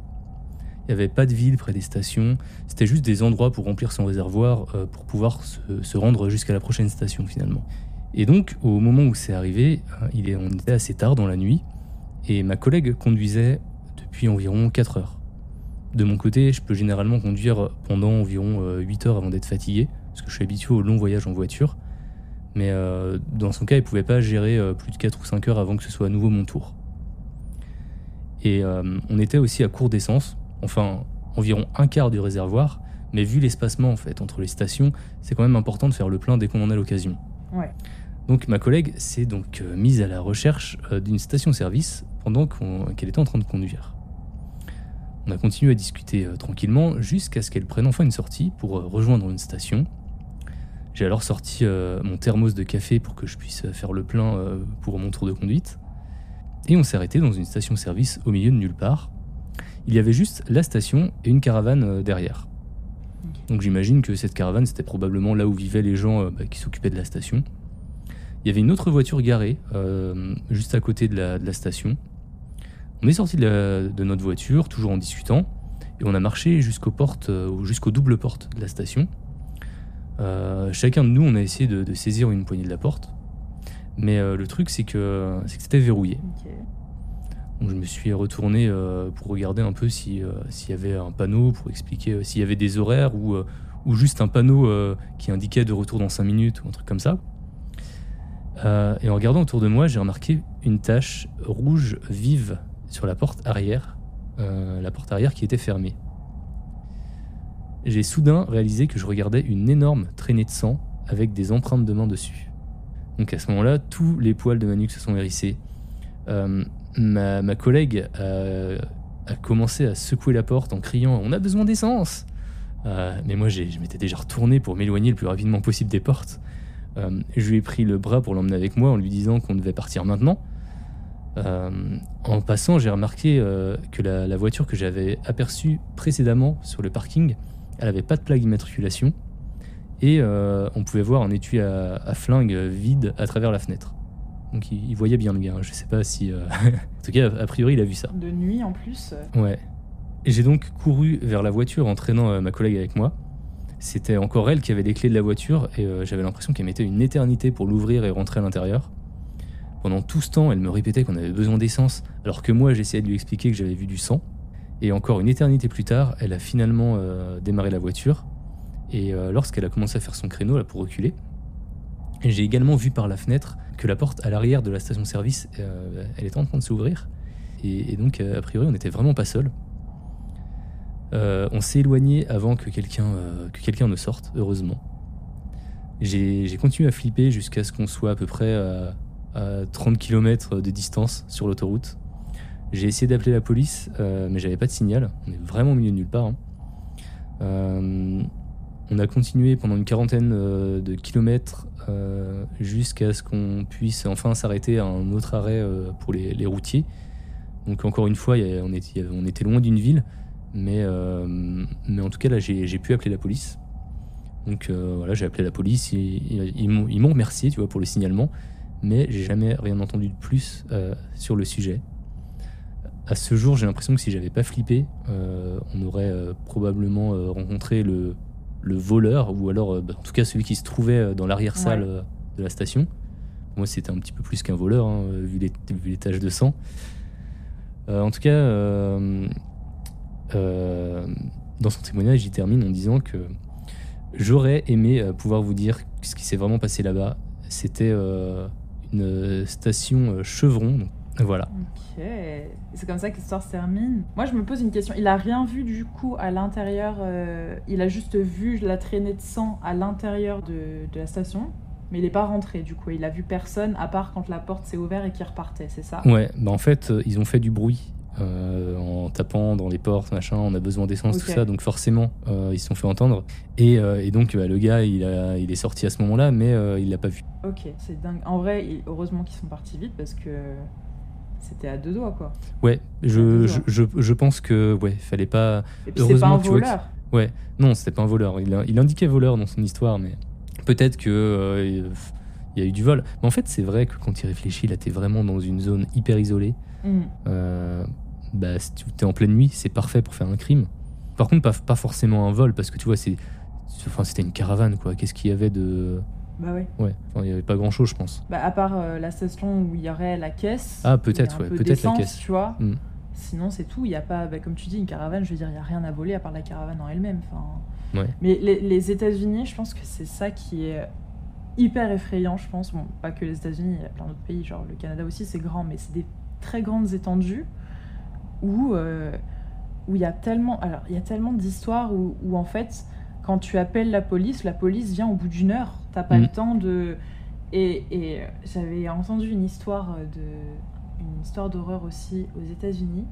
Il n'y avait pas de ville près des stations, c'était juste des endroits pour remplir son réservoir euh, pour pouvoir se, rendre jusqu'à la prochaine station finalement. Et donc, au moment où c'est arrivé, euh, il est, on était assez tard dans la nuit, et ma collègue conduisait depuis environ 4 heures. De mon côté, je peux généralement conduire pendant environ 8 heures avant d'être fatigué, parce que je suis habitué aux longs voyages en voiture. Mais euh, dans son cas, il ne pouvait pas gérer euh, plus de 4 ou 5 heures avant que ce soit à nouveau mon tour. Et euh, on était aussi à court d'essence, enfin environ un quart du réservoir, mais vu l'espacement en fait entre les stations, c'est quand même important de faire le plein dès qu'on en a l'occasion. Donc ma collègue s'est donc mise à la recherche d'une station-service pendant qu'elle était en train de conduire. On a continué à discuter tranquillement jusqu'à ce qu'elle prenne enfin une sortie pour rejoindre une station j'ai alors sorti euh, mon thermos de café pour que je puisse faire le plein euh, pour mon tour de conduite. Et on s'est arrêté dans une station-service au milieu de nulle part. Il y avait juste la station et une caravane euh, derrière. Donc j'imagine que cette caravane, c'était probablement là où vivaient les gens bah, qui s'occupaient de la station. Il y avait une autre voiture garée juste à côté de la, station. On est sorti de, de, notre voiture, toujours en discutant, et on a marché jusqu'aux portes, jusqu'aux doubles portes de la station. Euh, chacun de nous, on a essayé de, saisir une poignée de la porte. Mais euh, le truc, c'est que c'était verrouillé. Donc je me suis retourné euh, pour regarder un peu s'il y avait un panneau, pour expliquer s'il y avait des horaires ou, ou juste un panneau qui indiquait de retour dans 5 minutes ou un truc comme ça. et en regardant autour de moi, j'ai remarqué une tache rouge vive sur la porte arrière, la porte arrière qui était fermée j'ai soudain réalisé que je regardais une énorme traînée de sang avec des empreintes de mains dessus. Donc à ce moment-là, tous les poils de ma nuque se sont hérissés. Euh, ma, collègue a, commencé à secouer la porte en criant On a besoin d'essence euh, Mais moi, je m'étais déjà retourné pour m'éloigner le plus rapidement possible des portes. Euh, je lui ai pris le bras pour l'emmener avec moi en lui disant qu'on devait partir maintenant. En passant, j'ai remarqué que la, la, voiture que j'avais aperçue précédemment sur le parking elle avait pas de plaque d'immatriculation et euh, on pouvait voir un étui à, flingue vide à travers la fenêtre. Donc il, voyait bien le gars. Je sais pas si. Euh, [laughs] en tout cas, a priori, il a vu ça. De nuit en plus. Ouais. J'ai donc couru vers la voiture en traînant euh, ma collègue avec moi. C'était encore elle qui avait les clés de la voiture et j'avais l'impression qu'elle mettait une éternité pour l'ouvrir et rentrer à l'intérieur. Pendant tout ce temps, elle me répétait qu'on avait besoin d'essence, alors que moi j'essayais de lui expliquer que j'avais vu du sang. Et encore une éternité plus tard, elle a finalement euh, démarré la voiture. Et euh, lorsqu'elle a commencé à faire son créneau là, pour reculer, j'ai également vu par la fenêtre que la porte à l'arrière de la station-service, euh, elle était en train de s'ouvrir. Et, donc, a priori, on n'était vraiment pas seul. On s'est éloigné avant que quelqu'un que quelqu'un ne sorte, heureusement. J'ai continué à flipper jusqu'à ce qu'on soit à peu près à, à 30 km de distance sur l'autoroute. J'ai essayé d'appeler la police, euh, mais j'avais pas de signal. On est vraiment au milieu de nulle part. hein. Euh, on a continué pendant une quarantaine euh, de kilomètres euh, jusqu'à ce qu'on puisse enfin s'arrêter à un autre arrêt pour les, routiers. Donc encore une fois, on, était, loin d'une ville, mais, en tout cas là, j'ai pu appeler la police. Donc voilà, j'ai appelé la police, ils ils m'ont remercié, tu vois, pour le signalement, mais j'ai jamais rien entendu de plus euh, sur le sujet. À ce jour, j'ai l'impression que si j'avais pas flippé, euh, on aurait euh, probablement rencontré le, le voleur, ou alors bah, en tout cas celui qui se trouvait dans l'arrière-salle Ouais. de la station. Pour moi, c'était un petit peu plus qu'un voleur, hein, vu, les, vu les taches de sang. Euh, en tout cas, euh, euh, dans son témoignage, il termine en disant que j'aurais aimé pouvoir vous dire ce qui s'est vraiment passé là-bas. C'était une station euh, Chevron. donc, voilà. Ok. C'est comme ça que l'histoire se termine. Moi, je me pose une question. Il a rien vu du coup à l'intérieur. euh, il a juste vu la traînée de sang à l'intérieur de, de la station. Mais il n'est pas rentré du coup. Il a vu personne à part quand la porte s'est ouverte et qu'il repartait, c'est ça? Ouais, bah en fait, euh, ils ont fait du bruit euh, en tapant dans les portes, machin. On a besoin d'essence, tout ça. Donc forcément, euh, ils se sont fait entendre. Et, euh, et donc, bah, le gars, il, a, il est sorti à ce moment-là, mais il l'a pas vu. Ok, c'est dingue. En vrai, heureusement qu'ils sont partis vite parce que c'était à deux doigts quoi. Ouais, je, je, d'accord. je, je pense que ouais, fallait pas. Et puis c'est pas Heureusement un que voleur. Ouais, non, c'était pas un voleur. Il, a- il indiquait voleur dans son histoire, mais peut-être que il- y a eu du vol. Mais en fait, c'est vrai que quand il réfléchit, là, t'es vraiment dans une zone hyper isolée. Euh, bah, si tu es en pleine nuit, c'est parfait pour faire un crime. Par contre, pas, pas forcément un vol, parce que tu vois, c'est, enfin, c'était une caravane, quoi. Qu'est-ce qu'il y avait de. Bah. Ouais, enfin, il y avait pas grand chose, je pense. Bah, à part euh, la station où il y aurait la caisse. Ah, peut-être, ouais, peu peut-être la caisse. Tu vois. Hmm. Sinon, c'est tout. Il y a pas, bah, comme tu dis, une caravane. Je veux dire, il y a rien à voler à part la caravane en elle-même. Enfin. Ouais. Mais les, les États-Unis, je pense que c'est ça qui est hyper effrayant. Je pense, bon, pas que les États-Unis, il y a plein d'autres pays. Genre le Canada aussi, c'est grand, mais c'est des très grandes étendues où euh, où il y a tellement, alors il y a tellement d'histoires où, où en fait, quand tu appelles la police, la police vient au bout d'une heure. T'as pas Mhm. le temps de et, et euh, j'avais entendu une histoire de une histoire d'horreur aussi aux États-Unis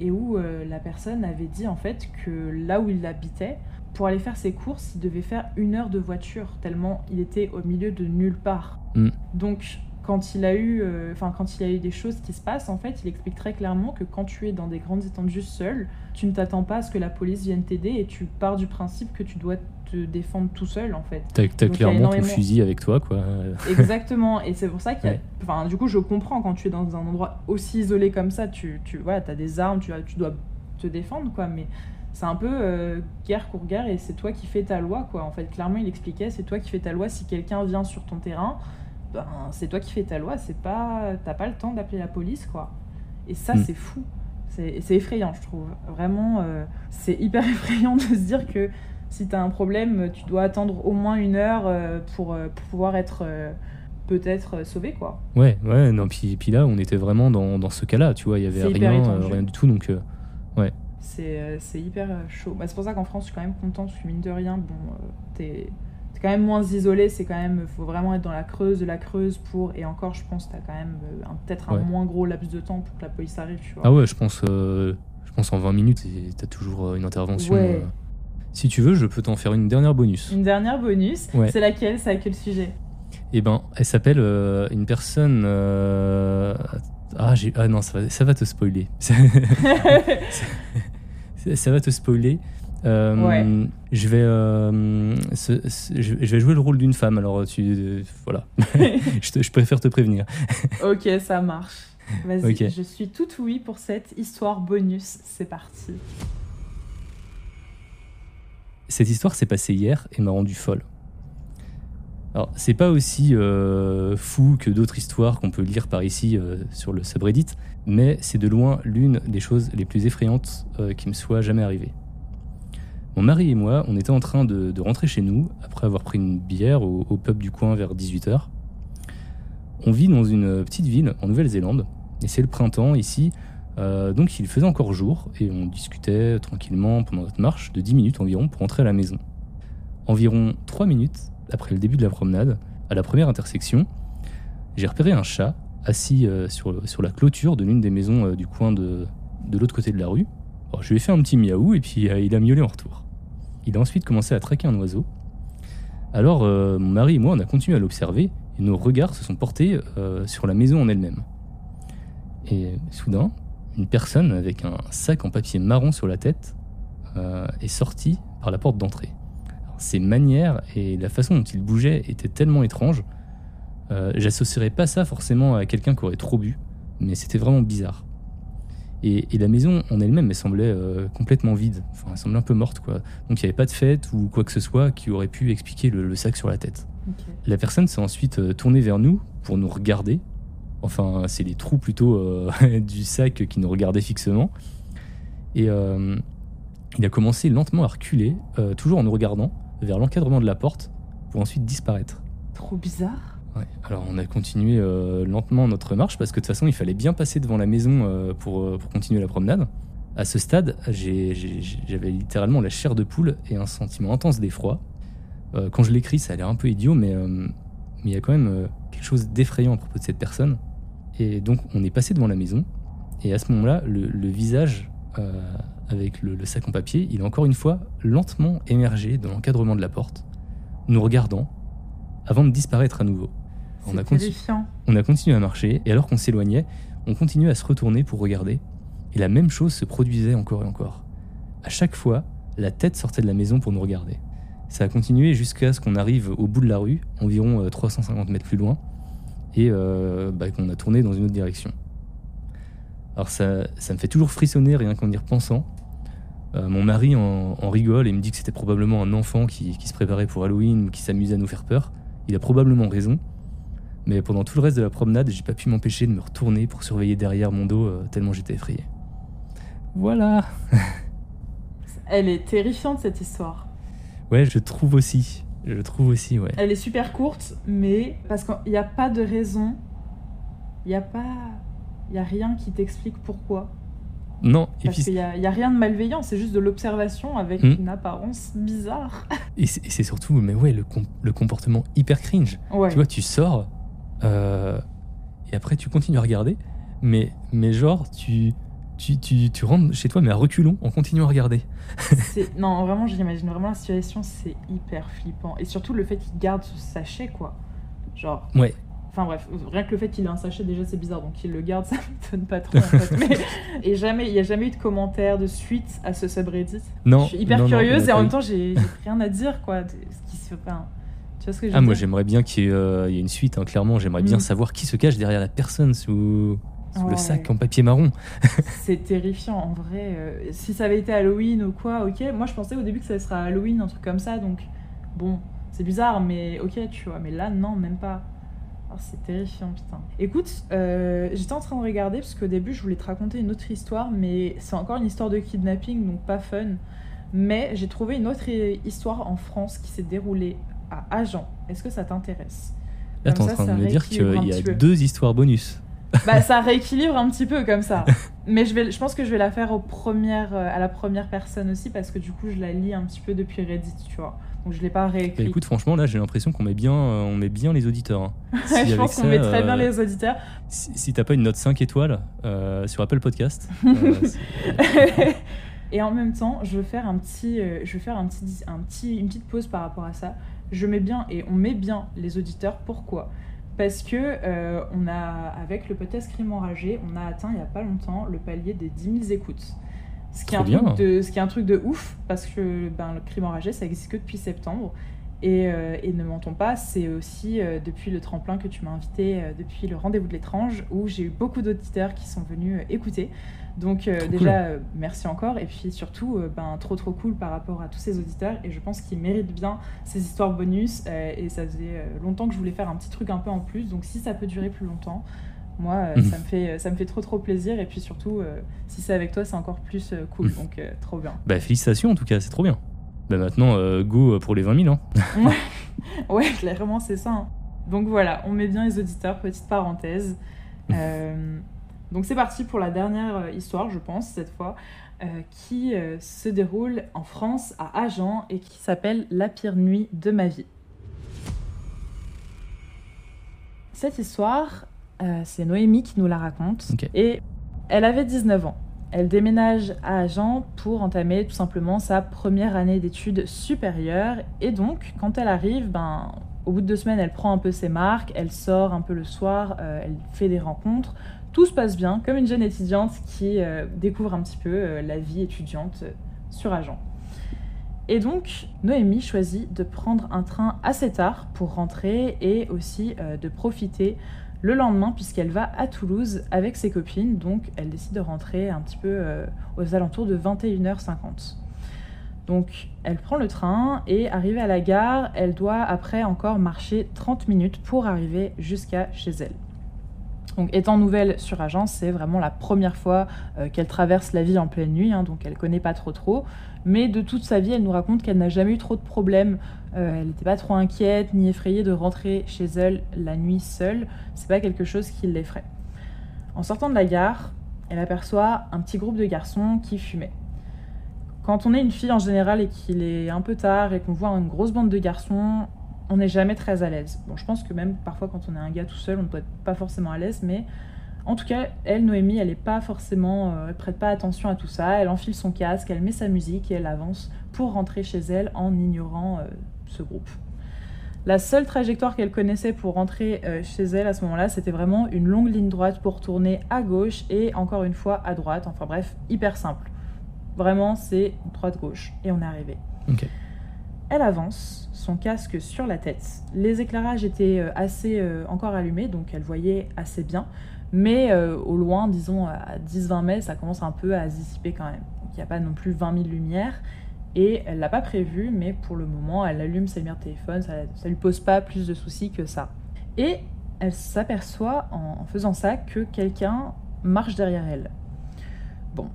et où euh, la personne avait dit en fait que là où il habitait, pour aller faire ses courses, il devait faire une heure de voiture tellement il était au milieu de nulle part. Mm. Donc quand il a eu, euh, enfin quand il y a eu des choses qui se passent, en fait, il explique très clairement que quand tu es dans des grandes étendues seul, tu ne t'attends pas à ce que la police vienne t'aider et tu pars du principe que tu dois te défendre tout seul en fait. T'as, t'as Donc, il y a clairement ton fusil avec toi, quoi. [laughs] Exactement, et c'est pour ça qu'il y a... Enfin, du coup, je comprends quand tu es dans un endroit aussi isolé comme ça, tu, tu voilà, as des armes, tu, as- tu dois te défendre, quoi, mais c'est un peu euh, guerre pour guerre, et c'est toi qui fais ta loi, quoi. En fait, clairement, il expliquait, c'est toi qui fais ta loi, si quelqu'un vient sur ton terrain, ben, c'est toi qui fais ta loi, c'est pas... T'as pas le temps d'appeler la police, quoi. Et ça, Mm. c'est fou. C'est effrayant, je trouve. Vraiment, euh, c'est hyper [laughs] effrayant de se dire que si tu as un problème, tu dois attendre au moins une heure euh, pour, euh, pour pouvoir être peut-être sauvé, quoi. Ouais, ouais, non, puis, puis là, on était vraiment dans, dans ce cas-là, tu vois, il y avait rien, rien du tout, donc. euh, C'est hyper chaud. Bah, c'est pour ça qu'en France, je suis quand même contente, parce que mine de rien, bon, t'es t'es quand même moins isolé, c'est quand même, faut vraiment être dans la creuse de la creuse pour, et encore, je pense, t'as quand même euh, peut-être un Ouais. moins gros laps de temps pour que la police arrive, tu vois. Ah ouais, je pense, euh, je pense en 20 minutes, et t'as toujours euh, une intervention. Ouais. euh. Si tu veux, je peux t'en faire une dernière bonus. Une dernière bonus, Ouais. c'est laquelle? C'est à quel sujet? Eh ben, elle s'appelle euh, une personne. Ah, j'ai- ah non, ça va, ça va te spoiler. [laughs] ça, ça va te spoiler. Euh, Ouais. Je vais, euh, ce- ce- je je vais jouer le rôle d'une femme. Alors tu, euh, voilà. [laughs] [laughs] je, te- je préfère te prévenir. [laughs] Ok, ça marche. Vas-y, je suis tout oui pour cette histoire bonus. C'est parti. Cette histoire s'est passée hier et m'a rendu folle. Alors, c'est pas aussi fou que d'autres histoires qu'on peut lire par ici sur le subreddit, mais c'est de loin l'une des choses les plus effrayantes qui me soit jamais arrivée. Mon mari et moi, on était en train de, rentrer chez nous après avoir pris une bière au, pub du coin vers 18h. On vit dans une petite ville en Nouvelle-Zélande et c'est le printemps ici, Euh, donc il faisait encore jour et on discutait tranquillement pendant notre marche de 10 minutes environ pour entrer à la maison. Environ 3 minutes après le début de la promenade, à la première intersection, j'ai repéré un chat assis euh, sur, la clôture de l'une des maisons euh, du coin de, l'autre côté de la rue. Je lui ai fait un petit miaou et puis il a miaulé en retour. Il a ensuite commencé à traquer un oiseau. Alors mon mari et moi on a continué à l'observer et nos regards se sont portés sur la maison en elle-même. Et soudain, une personne avec un sac en papier marron sur la tête euh, est sortie par la porte d'entrée. Ses manières et la façon dont il bougeait étaient tellement étranges. Euh, J'associerais pas ça forcément à quelqu'un qui aurait trop bu, mais c'était vraiment bizarre. Et, la maison en elle-même, elle semblait euh, complètement vide. Enfin, elle semblait un peu morte, quoi. Donc il n'y avait pas de fête ou quoi que ce soit qui aurait pu expliquer le, sac sur la tête. La personne s'est ensuite euh, tournée vers nous pour nous regarder Enfin, c'est les trous plutôt euh, [laughs] du sac qui nous regardaient fixement. Et il a commencé lentement à reculer, toujours en nous regardant, vers l'encadrement de la porte, pour ensuite disparaître. Trop bizarre. Alors on a continué lentement notre marche parce que de toute façon il fallait bien passer devant la maison pour, pour, continuer la promenade. À ce stade, j'avais littéralement la chair de poule et un sentiment intense d'effroi. quand je l'écris, ça a l'air un peu idiot, mais il y a quand même quelque chose d'effrayant à propos de cette personne. Et donc on est passé devant la maison, et à ce moment-là, le, visage euh, avec le, sac en papier, il a encore une fois lentement émergé dans l'encadrement de la porte, nous regardant, avant de disparaître à nouveau. On a, on a continué à marcher, et alors qu'on s'éloignait, on continuait à se retourner pour regarder, et la même chose se produisait encore et encore. À chaque fois, la tête sortait de la maison pour nous regarder. Ça a continué jusqu'à ce qu'on arrive au bout de la rue, environ 350 euh, mètres plus loin, et euh, bah, qu'on a tourné dans une autre direction. Alors ça, ça me fait toujours frissonner rien qu'en y repensant. Euh, mon mari en, rigole et me dit que c'était probablement un enfant qui, qui, se préparait pour Halloween ou qui s'amusait à nous faire peur. Il a probablement raison. Mais pendant tout le reste de la promenade, j'ai pas pu m'empêcher de me retourner pour surveiller derrière mon dos euh, tellement j'étais effrayé. Voilà. [laughs] Elle est terrifiante cette histoire. Ouais, je trouve aussi. Je trouve aussi, ouais. Elle est super courte, mais parce qu'il n'y a pas de raison. Il n'y a pas. Il a rien qui t'explique pourquoi. Non, Parce qu'il n'y a, a, rien de malveillant, c'est juste de l'observation avec hmm. une apparence bizarre. Et c'est surtout, mais ouais, le, le comportement hyper cringe. Tu vois, tu sors, euh, et après tu continues à regarder, mais, mais genre, tu, tu, tu, tu, rentres chez toi, mais à reculons, en continuant à regarder. [laughs] non, vraiment, j'imagine vraiment la situation, c'est hyper flippant. Et surtout le fait qu'il garde ce sachet, quoi. Genre. Ouais. Enfin bref, rien que le fait qu'il ait un sachet, déjà c'est bizarre, donc il le garde, [laughs] ça m'étonne pas trop en fait. [laughs] Mais... Et jamais, il n'y a jamais eu de commentaire de suite à ce subreddit. Non. Je suis hyper curieuse et en même temps, j'ai rien à dire, quoi. Ce qui se fait. Tu vois ce que je ah, moi j'aimerais bien qu'il y, ait une suite, hein, clairement. J'aimerais bien mm. savoir qui se cache derrière la personne sous le sac en papier marron. [laughs] c'est terrifiant en vrai. Euh, si ça avait été Halloween ou quoi, ok. Moi je pensais au début que ça sera Halloween, un truc comme ça, donc bon, c'est bizarre, mais ok, tu vois. Mais là, non, même pas. Oh, c'est terrifiant, putain. Écoute, euh, j'étais en train de regarder parce qu'au début je voulais te raconter une autre histoire, mais c'est encore une histoire de kidnapping, donc pas fun. Mais j'ai trouvé une autre histoire en France qui s'est déroulée à Agen. Est-ce que ça t'intéresse? Là, t'es en train de me dire qu'il y a deux histoires bonus bah, [laughs] ça rééquilibre un petit peu comme ça. [laughs] Mais je, vais, je pense que je vais la faire aux premières, euh, à la première personne aussi parce que du coup, je la lis un petit peu depuis Reddit, tu vois. Donc je l'ai pas réécrit. Bah, écoute, franchement, là, j'ai l'impression qu'on met bien, euh, on met bien les auditeurs. Hein. [laughs] je pense qu'on met très bien euh, les auditeurs. Si, si t'as pas une note 5 étoiles sur Apple Podcast. Et en même temps, je veux faire un petit, je veux faire un petit, un petit, une petite pause par rapport à ça. Je mets bien et on met bien les auditeurs. Pourquoi? Parce que euh, on a, avec le podcast Crime enragé, on a atteint il n'y a pas longtemps le palier des 10 000 écoutes. Ce qui, est un truc de, ce qui est un truc de ouf, parce que ben, le crime enragé, ça existe que depuis septembre. Et, euh, et ne mentons pas, c'est aussi euh, depuis le tremplin que tu m'as invité, depuis le rendez-vous de l'étrange, où j'ai eu beaucoup d'auditeurs qui sont venus écouter. Donc euh, déjà, euh, merci encore. Et puis surtout, euh, ben, trop trop cool par rapport à tous ces auditeurs. Et je pense qu'ils méritent bien ces histoires bonus. et ça faisait longtemps que je voulais faire un petit truc un peu en plus. Donc si ça peut durer plus longtemps, moi, mhm. ça, me fait, ça me fait trop trop plaisir. Et puis surtout, si c'est avec toi, c'est encore plus cool. Mhm. Donc trop bien. Bah félicitations en tout cas, c'est trop bien. Bah maintenant, go pour les 20 000. Hein. [laughs] [laughs] ouais. clairement, c'est ça. Hein. Donc voilà, on met bien les auditeurs, petite parenthèse. Donc c'est parti pour la dernière euh, histoire, je pense, cette fois, euh, qui euh, se déroule en France, à Agen, et qui s'appelle La pire nuit de ma vie. Cette histoire, c'est Noémie qui nous la raconte. Et elle avait 19 ans. Elle déménage à Agen pour entamer tout simplement sa première année d'études supérieures. Et donc, quand elle arrive, ben, au bout de deux semaines, elle prend un peu ses marques, elle sort un peu le soir, euh, elle fait des rencontres. Tout se passe bien, comme une jeune étudiante qui euh, découvre un petit peu euh, la vie étudiante sur Agen. Et donc, Noémie choisit de prendre un train assez tard pour rentrer et aussi de profiter le lendemain puisqu'elle va à Toulouse avec ses copines. Donc, elle décide de rentrer un petit peu euh, aux alentours de 21h50. Donc, elle prend le train et arrivée à la gare, elle doit après encore marcher 30 minutes pour arriver jusqu'à chez elle. Donc, étant nouvelle sur Agen, c'est vraiment la première fois euh, qu'elle traverse la ville en pleine nuit, hein, donc elle connaît pas trop trop. Mais de toute sa vie, elle nous raconte qu'elle n'a jamais eu trop de problèmes. Euh, elle n'était pas trop inquiète ni effrayée de rentrer chez elle la nuit seule. C'est pas quelque chose qui l'effraie. En sortant de la gare, elle aperçoit un petit groupe de garçons qui fumaient. Quand on est une fille en général et qu'il est un peu tard et qu'on voit une grosse bande de garçons, on n'est jamais très à l'aise. Bon, je pense que même parfois quand on est un gars tout seul, on ne doit être pas forcément à l'aise, mais en tout cas, elle, Noémie, elle est pas forcément, euh, elle prête pas attention à tout ça. Elle enfile son casque, elle met sa musique et elle avance pour rentrer chez elle en ignorant euh, ce groupe. La seule trajectoire qu'elle connaissait pour rentrer euh, chez elle à ce moment-là, c'était vraiment une longue ligne droite pour tourner à gauche et encore une fois à droite. Enfin bref, hyper simple. Vraiment, c'est droite-gauche et on est arrivé. Elle avance, son casque sur la tête. Les éclairages étaient euh, assez euh, encore allumés, donc elle voyait assez bien. Mais euh, au loin, disons à 10-20 mètres, ça commence un peu à se dissiper quand même. Donc il n'y a pas non plus 20 000 lumières. Et elle l'a pas prévu, mais pour le moment, elle allume sa lumière de téléphone, ça, lui pose pas plus de soucis que ça. Et elle s'aperçoit en, en faisant ça que quelqu'un marche derrière elle. Bon,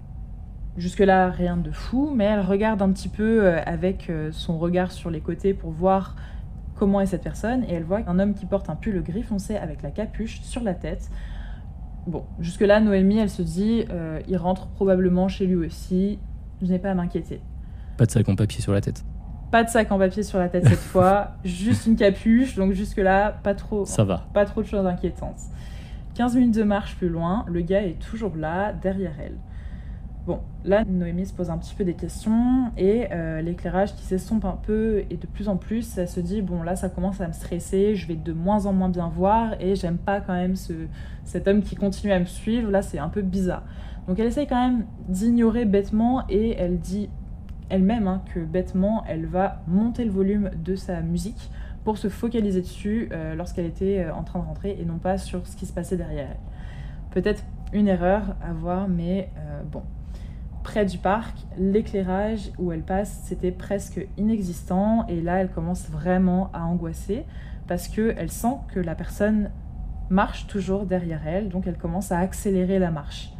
Jusque-là, rien de fou, mais elle regarde un petit peu euh, avec euh, son regard sur les côtés pour voir comment est cette personne, et elle voit un homme qui porte un pull gris foncé avec la capuche sur la tête. Bon, jusque-là, Noémie, elle se dit, euh, il rentre probablement chez lui aussi, je n'ai pas à m'inquiéter. Pas de sac en papier sur la tête. Pas de sac en papier sur la tête cette fois, [laughs] juste une capuche, donc jusque-là, pas trop, Ça va. pas trop de choses inquiétantes. 15 minutes de marche plus loin, le gars est toujours là, derrière elle. Bon, là, Noémie se pose un petit peu des questions et euh, l'éclairage qui s'estompe un peu et de plus en plus, elle se dit bon là, ça commence à me stresser, je vais de moins en moins bien voir et j'aime pas quand même ce, cet homme qui continue à me suivre. Là, c'est un peu bizarre. Donc elle essaye quand même d'ignorer bêtement et elle dit elle-même hein, que bêtement, elle va monter le volume de sa musique pour se focaliser dessus euh, lorsqu'elle était euh, en train de rentrer et non pas sur ce qui se passait derrière elle. Peut-être une erreur à voir, mais euh, bon. Près du parc, l'éclairage où elle passe, c'était presque inexistant et là, elle commence vraiment à angoisser parce qu'elle sent que la personne marche toujours derrière elle, donc elle commence à accélérer la marche.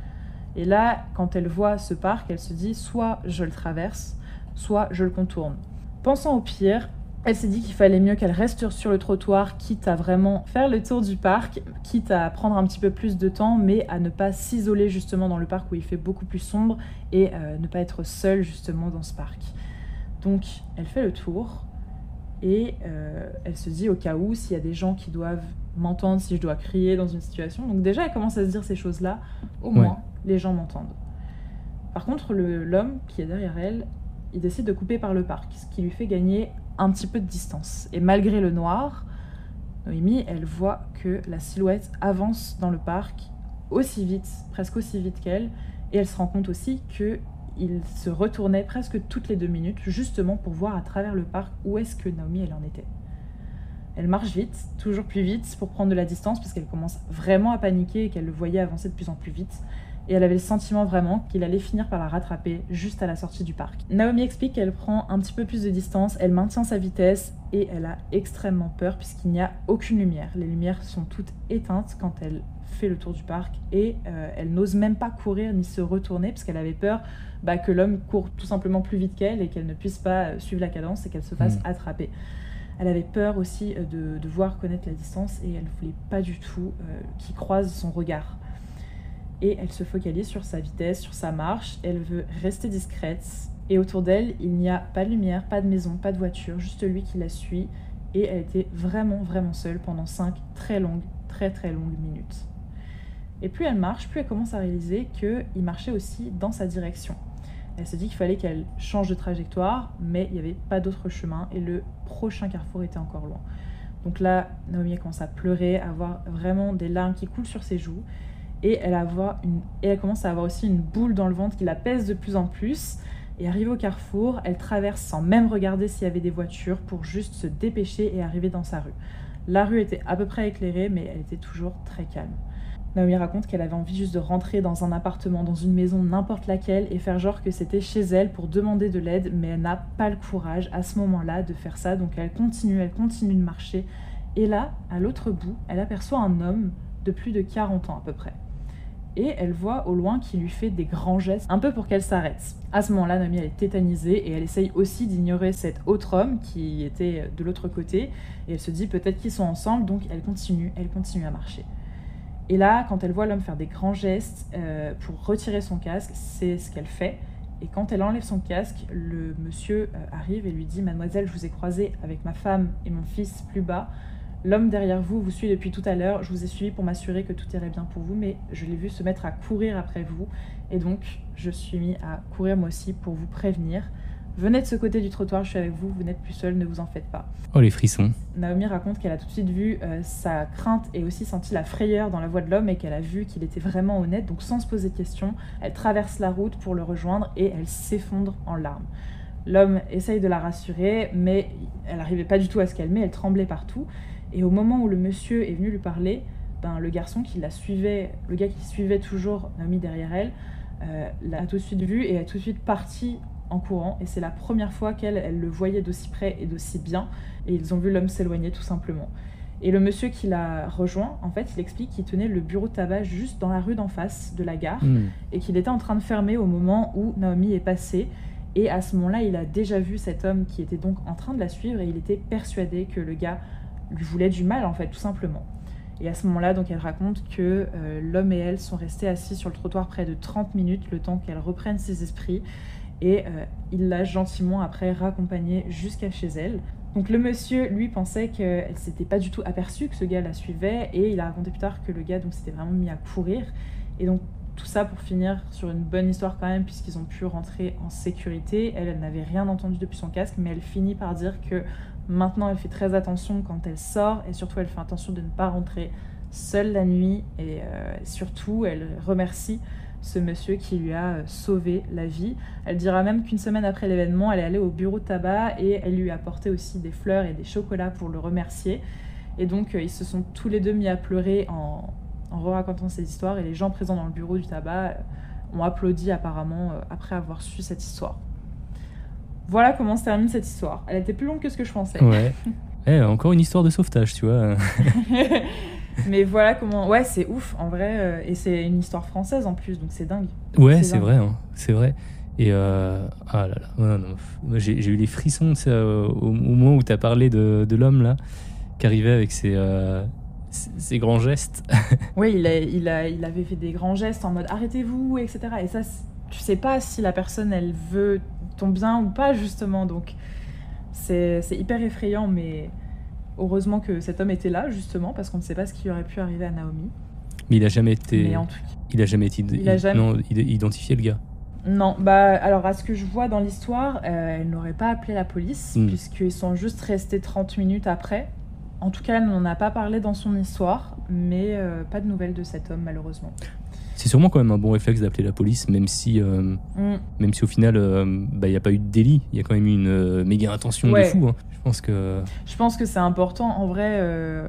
Et là, quand elle voit ce parc, elle se dit soit je le traverse, soit je le contourne. Pensant au pire, elle s'est dit qu'il fallait mieux qu'elle reste sur le trottoir, quitte à vraiment faire le tour du parc, quitte à prendre un petit peu plus de temps, mais à ne pas s'isoler justement dans le parc où il fait beaucoup plus sombre et euh, ne pas être seule justement dans ce parc. Donc elle fait le tour et euh, elle se dit au cas où s'il y a des gens qui doivent m'entendre, si je dois crier dans une situation. Donc déjà elle commence à se dire ces choses-là, au Ouais. moins les gens m'entendent. Par contre, le- l'homme qui est derrière elle, il décide de couper par le parc, ce qui lui fait gagner un petit peu de distance. Et malgré le noir, Noémie, elle voit que la silhouette avance dans le parc aussi vite, presque aussi vite qu'elle, et elle se rend compte aussi que il se retournait presque toutes les deux minutes, justement pour voir à travers le parc où est-ce que Naomi elle en était. Elle marche vite, toujours plus vite, pour prendre de la distance, parce qu'elle commence vraiment à paniquer et qu'elle le voyait avancer de plus en plus vite. Et elle avait le sentiment vraiment qu'il allait finir par la rattraper juste à la sortie du parc. Naomi explique qu'elle prend un petit peu plus de distance, elle maintient sa vitesse et elle a extrêmement peur puisqu'il n'y a aucune lumière. Les lumières sont toutes éteintes quand elle fait le tour du parc et euh, elle n'ose même pas courir ni se retourner parce qu'elle avait peur bah, que l'homme court tout simplement plus vite qu'elle et qu'elle ne puisse pas euh, suivre la cadence et qu'elle se fasse Mhm. attraper. Elle avait peur aussi euh, de, voir connaître la distance et elle voulait pas du tout euh, qu'il croise son regard. et elle se focalise sur sa vitesse, sur sa marche. Elle veut rester discrète. Et autour d'elle, il n'y a pas de lumière, pas de maison, pas de voiture, juste lui qui la suit. Et elle était vraiment, vraiment seule pendant cinq très longues, très, très longues minutes. Et plus elle marche, plus elle commence à réaliser qu'il marchait aussi dans sa direction. Elle se dit qu'il fallait qu'elle change de trajectoire, mais il n'y avait pas d'autre chemin et le prochain carrefour était encore loin. Donc là, Naomi commence à pleurer, à avoir vraiment des larmes qui coulent sur ses joues et elle, et elle commence à avoir aussi une boule dans le ventre qui la pèse de plus en plus. Et arrive au carrefour, elle traverse sans même regarder s'il y avait des voitures pour juste se dépêcher et arriver dans sa rue. La rue était à peu près éclairée, mais elle était toujours très calme. Naomi raconte qu'elle avait envie juste de rentrer dans un appartement, dans une maison, n'importe laquelle, et faire genre que c'était chez elle pour demander de l'aide, mais elle n'a pas le courage à ce moment-là de faire ça, donc elle continue, elle continue de marcher. Et là, à l'autre bout, elle aperçoit un homme de plus de 40 ans à peu près. Et elle voit au loin qu'il lui fait des grands gestes, un peu pour qu'elle s'arrête. À ce moment-là, Naomi, est tétanisée et elle essaye aussi d'ignorer cet autre homme qui était de l'autre côté. Et elle se dit peut-être qu'ils sont ensemble, donc elle continue, elle continue à marcher. Et là, quand elle voit l'homme faire des grands gestes euh, pour retirer son casque, c'est ce qu'elle fait. Et quand elle enlève son casque, le monsieur euh, arrive et lui dit Mademoiselle, je vous ai croisé avec ma femme et mon fils plus bas. L'homme derrière vous vous suit depuis tout à l'heure. Je vous ai suivi pour m'assurer que tout irait bien pour vous, mais je l'ai vu se mettre à courir après vous. Et donc, je suis mis à courir moi aussi pour vous prévenir. Venez de ce côté du trottoir, je suis avec vous, vous n'êtes plus seul, ne vous en faites pas. Oh les frissons. Naomi raconte qu'elle a tout de suite vu euh, sa crainte et aussi senti la frayeur dans la voix de l'homme et qu'elle a vu qu'il était vraiment honnête, donc sans se poser de questions, elle traverse la route pour le rejoindre et elle s'effondre en larmes. L'homme essaye de la rassurer, mais elle n'arrivait pas du tout à se calmer, elle tremblait partout. Et au moment où le monsieur est venu lui parler, ben, le garçon qui la suivait, le gars qui suivait toujours Naomi derrière elle, euh, l'a tout de suite vu et est tout de suite parti en courant et c'est la première fois qu'elle elle le voyait d'aussi près et d'aussi bien et ils ont vu l'homme s'éloigner tout simplement. Et le monsieur qui l'a rejoint, en fait, il explique qu'il tenait le bureau de tabac juste dans la rue d'en face de la gare hmm. et qu'il était en train de fermer au moment où Naomi est passée. Et à ce moment-là, il a déjà vu cet homme qui était donc en train de la suivre et il était persuadé que le gars lui voulait du mal, en fait, tout simplement. Et à ce moment-là, donc, elle raconte que euh, l'homme et elle sont restés assis sur le trottoir près de 30 minutes, le temps qu'elle reprenne ses esprits et euh, il l'a gentiment après raccompagnée jusqu'à chez elle. Donc le monsieur, lui, pensait qu'elle s'était pas du tout aperçue que ce gars la suivait et il a raconté plus tard que le gars s'était vraiment mis à courir. Et donc tout ça pour finir sur une bonne histoire quand même puisqu'ils ont pu rentrer en sécurité. Elle, elle n'avait rien entendu depuis son casque, mais elle finit par dire que maintenant elle fait très attention quand elle sort et surtout elle fait attention de ne pas rentrer seule la nuit et euh, surtout elle remercie ce monsieur qui lui a euh, sauvé la vie. Elle dira même qu'une semaine après l'événement, elle est allée au bureau de tabac et elle lui a apporté aussi des fleurs et des chocolats pour le remercier. Et donc euh, ils se sont tous les deux mis à pleurer en, en racontant ces histoires et les gens présents dans le bureau du tabac euh, ont applaudi apparemment après avoir su cette histoire. Voilà comment se termine cette histoire. Elle était plus longue que ce que je pensais. Ouais. [laughs] Eh, encore une histoire de sauvetage, tu vois. [laughs] [laughs] Mais voilà comment. Ouais, c'est ouf en vrai. Euh, et c'est une histoire française en plus, donc c'est dingue. Ouais, c'est vrai, hein, c'est vrai. Et euh, ah là là, j'ai eu les frissons euh, au, moment où tu as parlé de, de l'homme là, qui arrivait avec ses, ses, grands gestes. [laughs] oui, il, a, il, a, il avait fait des grands gestes en mode arrêtez-vous, etc. Et ça, tu sais pas si la personne elle veut ton bien ou pas, justement. Donc c'est hyper effrayant, mais Heureusement que cet homme était là, justement, parce qu'on ne sait pas ce qui aurait pu arriver à Naomi. Mais il a jamais été. il a jamais été. Non, identifié le gars. Non, bah alors à ce que je vois dans l'histoire, euh, elle n'aurait pas appelé la police, hmm. puisqu'ils sont juste restés 30 minutes après. En tout cas, elle n'en a pas parlé dans son histoire, mais euh, pas de nouvelles de cet homme, malheureusement. C'est sûrement quand même un bon réflexe d'appeler la police, même si, euh, mm. même si au final, il bah, n'y a pas eu de délit. Il y a quand même eu une méga intention de fou. Hein pense que. Je pense que c'est important. En vrai, euh,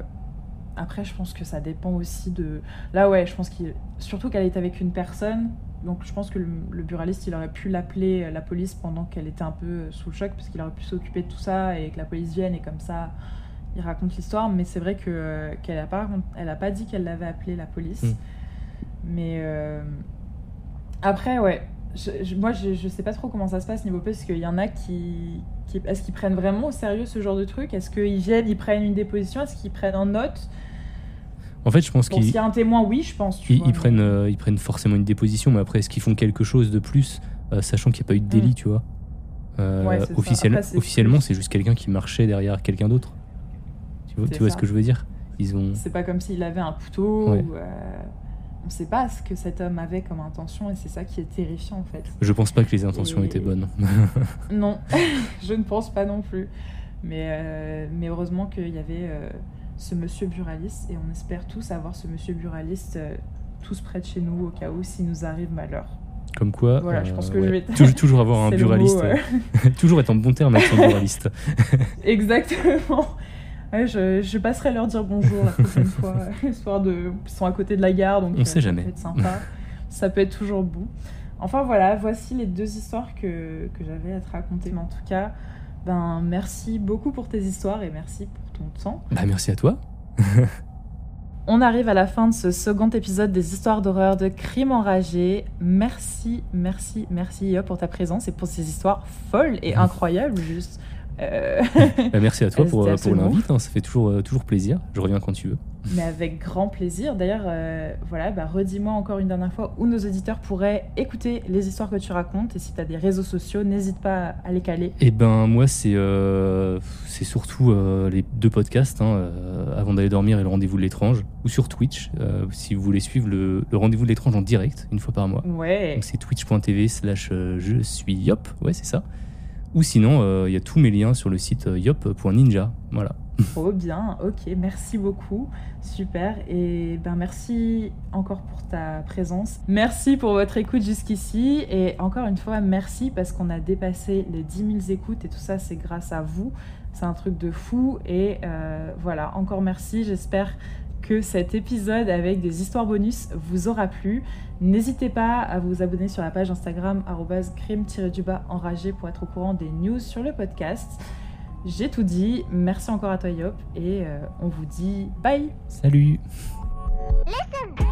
après, je pense que ça dépend aussi de. Là, ouais, je pense qu'il. Surtout qu'elle est avec une personne. Donc, je pense que le, buraliste, il aurait pu l'appeler euh, la police pendant qu'elle était un peu euh, sous le choc, parce qu'il aurait pu s'occuper de tout ça et que la police vienne et comme ça, il raconte l'histoire. Mais c'est vrai que qu'elle a pas, elle a pas dit qu'elle l'avait appelé la police. Hmm. Mais après, ouais, moi, je, je sais pas trop comment ça se passe niveau parce qu'il y en a qui, est-ce qu'ils prennent vraiment au sérieux ce genre de truc? Est-ce qu'ils viennent, ils prennent une déposition? Est-ce qu'ils prennent en note En fait, je pense Bon, qu'ils s'il y a un témoin, oui, je pense. tu ils, vois, ils mais- prennent, euh, ils prennent forcément une déposition, mais après, est-ce qu'ils font quelque chose de plus, euh, sachant qu'il n'y a pas eu de délit, Mm. tu vois? Euh, Ouais, officiel- Après, Officiellement, c'est juste quelqu'un qui marchait derrière quelqu'un d'autre. Tu vois, tu vois ça. ce que je veux dire? Ils ont. C'est pas comme s'il avait un couteau. Ouais. ou, On sait pas ce que cet homme avait comme intention et c'est ça qui est terrifiant en fait. Je pense pas que les intentions Et- étaient bonnes. [laughs] Non, [laughs] je ne pense pas non plus. Mais, euh, mais heureusement qu'il y avait euh, ce monsieur buraliste et on espère tous avoir ce monsieur buraliste euh, tous près de chez nous au cas où s'il nous arrive malheur. Comme quoi. Voilà, je pense que je ouais. vais- Toujours, [laughs] toujours avoir un mot, buraliste. toujours être en bon terme avec son buraliste. Exactement. Ouais, je, je passerai leur dire bonjour la prochaine [laughs] fois, euh, histoire de. Ils sont à côté de la gare, donc On euh, sait ça jamais. peut être sympa. ça peut être toujours beau. Enfin voilà, voici les deux histoires que, que j'avais à te raconter. Mais en tout cas, ben merci beaucoup pour tes histoires et merci pour ton temps. Bah, merci à toi. [laughs] On arrive à la fin de ce second épisode des histoires d'horreur de Crime enragé. Merci, merci, merci pour ta présence et pour ces histoires folles et incroyables juste. Euh, Bah, merci à toi [laughs] pour, pour absolument l'invite. hein, Ça fait toujours, euh, toujours plaisir. Je reviens quand tu veux. Mais avec grand plaisir. D'ailleurs, euh, voilà, bah, redis-moi encore une dernière fois où nos auditeurs pourraient écouter les histoires que tu racontes. Et si tu as des réseaux sociaux, n'hésite pas à les caler. Et ben moi c'est euh, c'est surtout euh, les deux podcasts hein, euh, avant d'aller dormir et le rendez-vous de l'étrange ou sur Twitch euh, si vous voulez suivre le, le rendez-vous de l'étrange en direct une fois par mois. Ouais, Donc c'est twitch.tv slash euh, je suis yop, ouais c'est ça. Ou sinon euh, il y a tous mes liens sur le site euh, yop.ninja. Voilà. trop [laughs] bien. Ok, merci beaucoup. Super. Et ben merci encore pour ta présence. Merci pour votre écoute jusqu'ici. Et encore une fois, merci parce qu'on a dépassé les 10 000 écoutes et tout ça, c'est grâce à vous. C'est un truc de fou. Et euh, voilà, encore merci. J'espère que cet épisode avec des histoires bonus vous aura plu. N'hésitez pas à vous abonner sur la page Instagram crime-du-bas enragé pour être au courant des news sur le podcast. J'ai tout dit. Merci encore à toi Yop et euh, on vous dit bye. Salut Listen,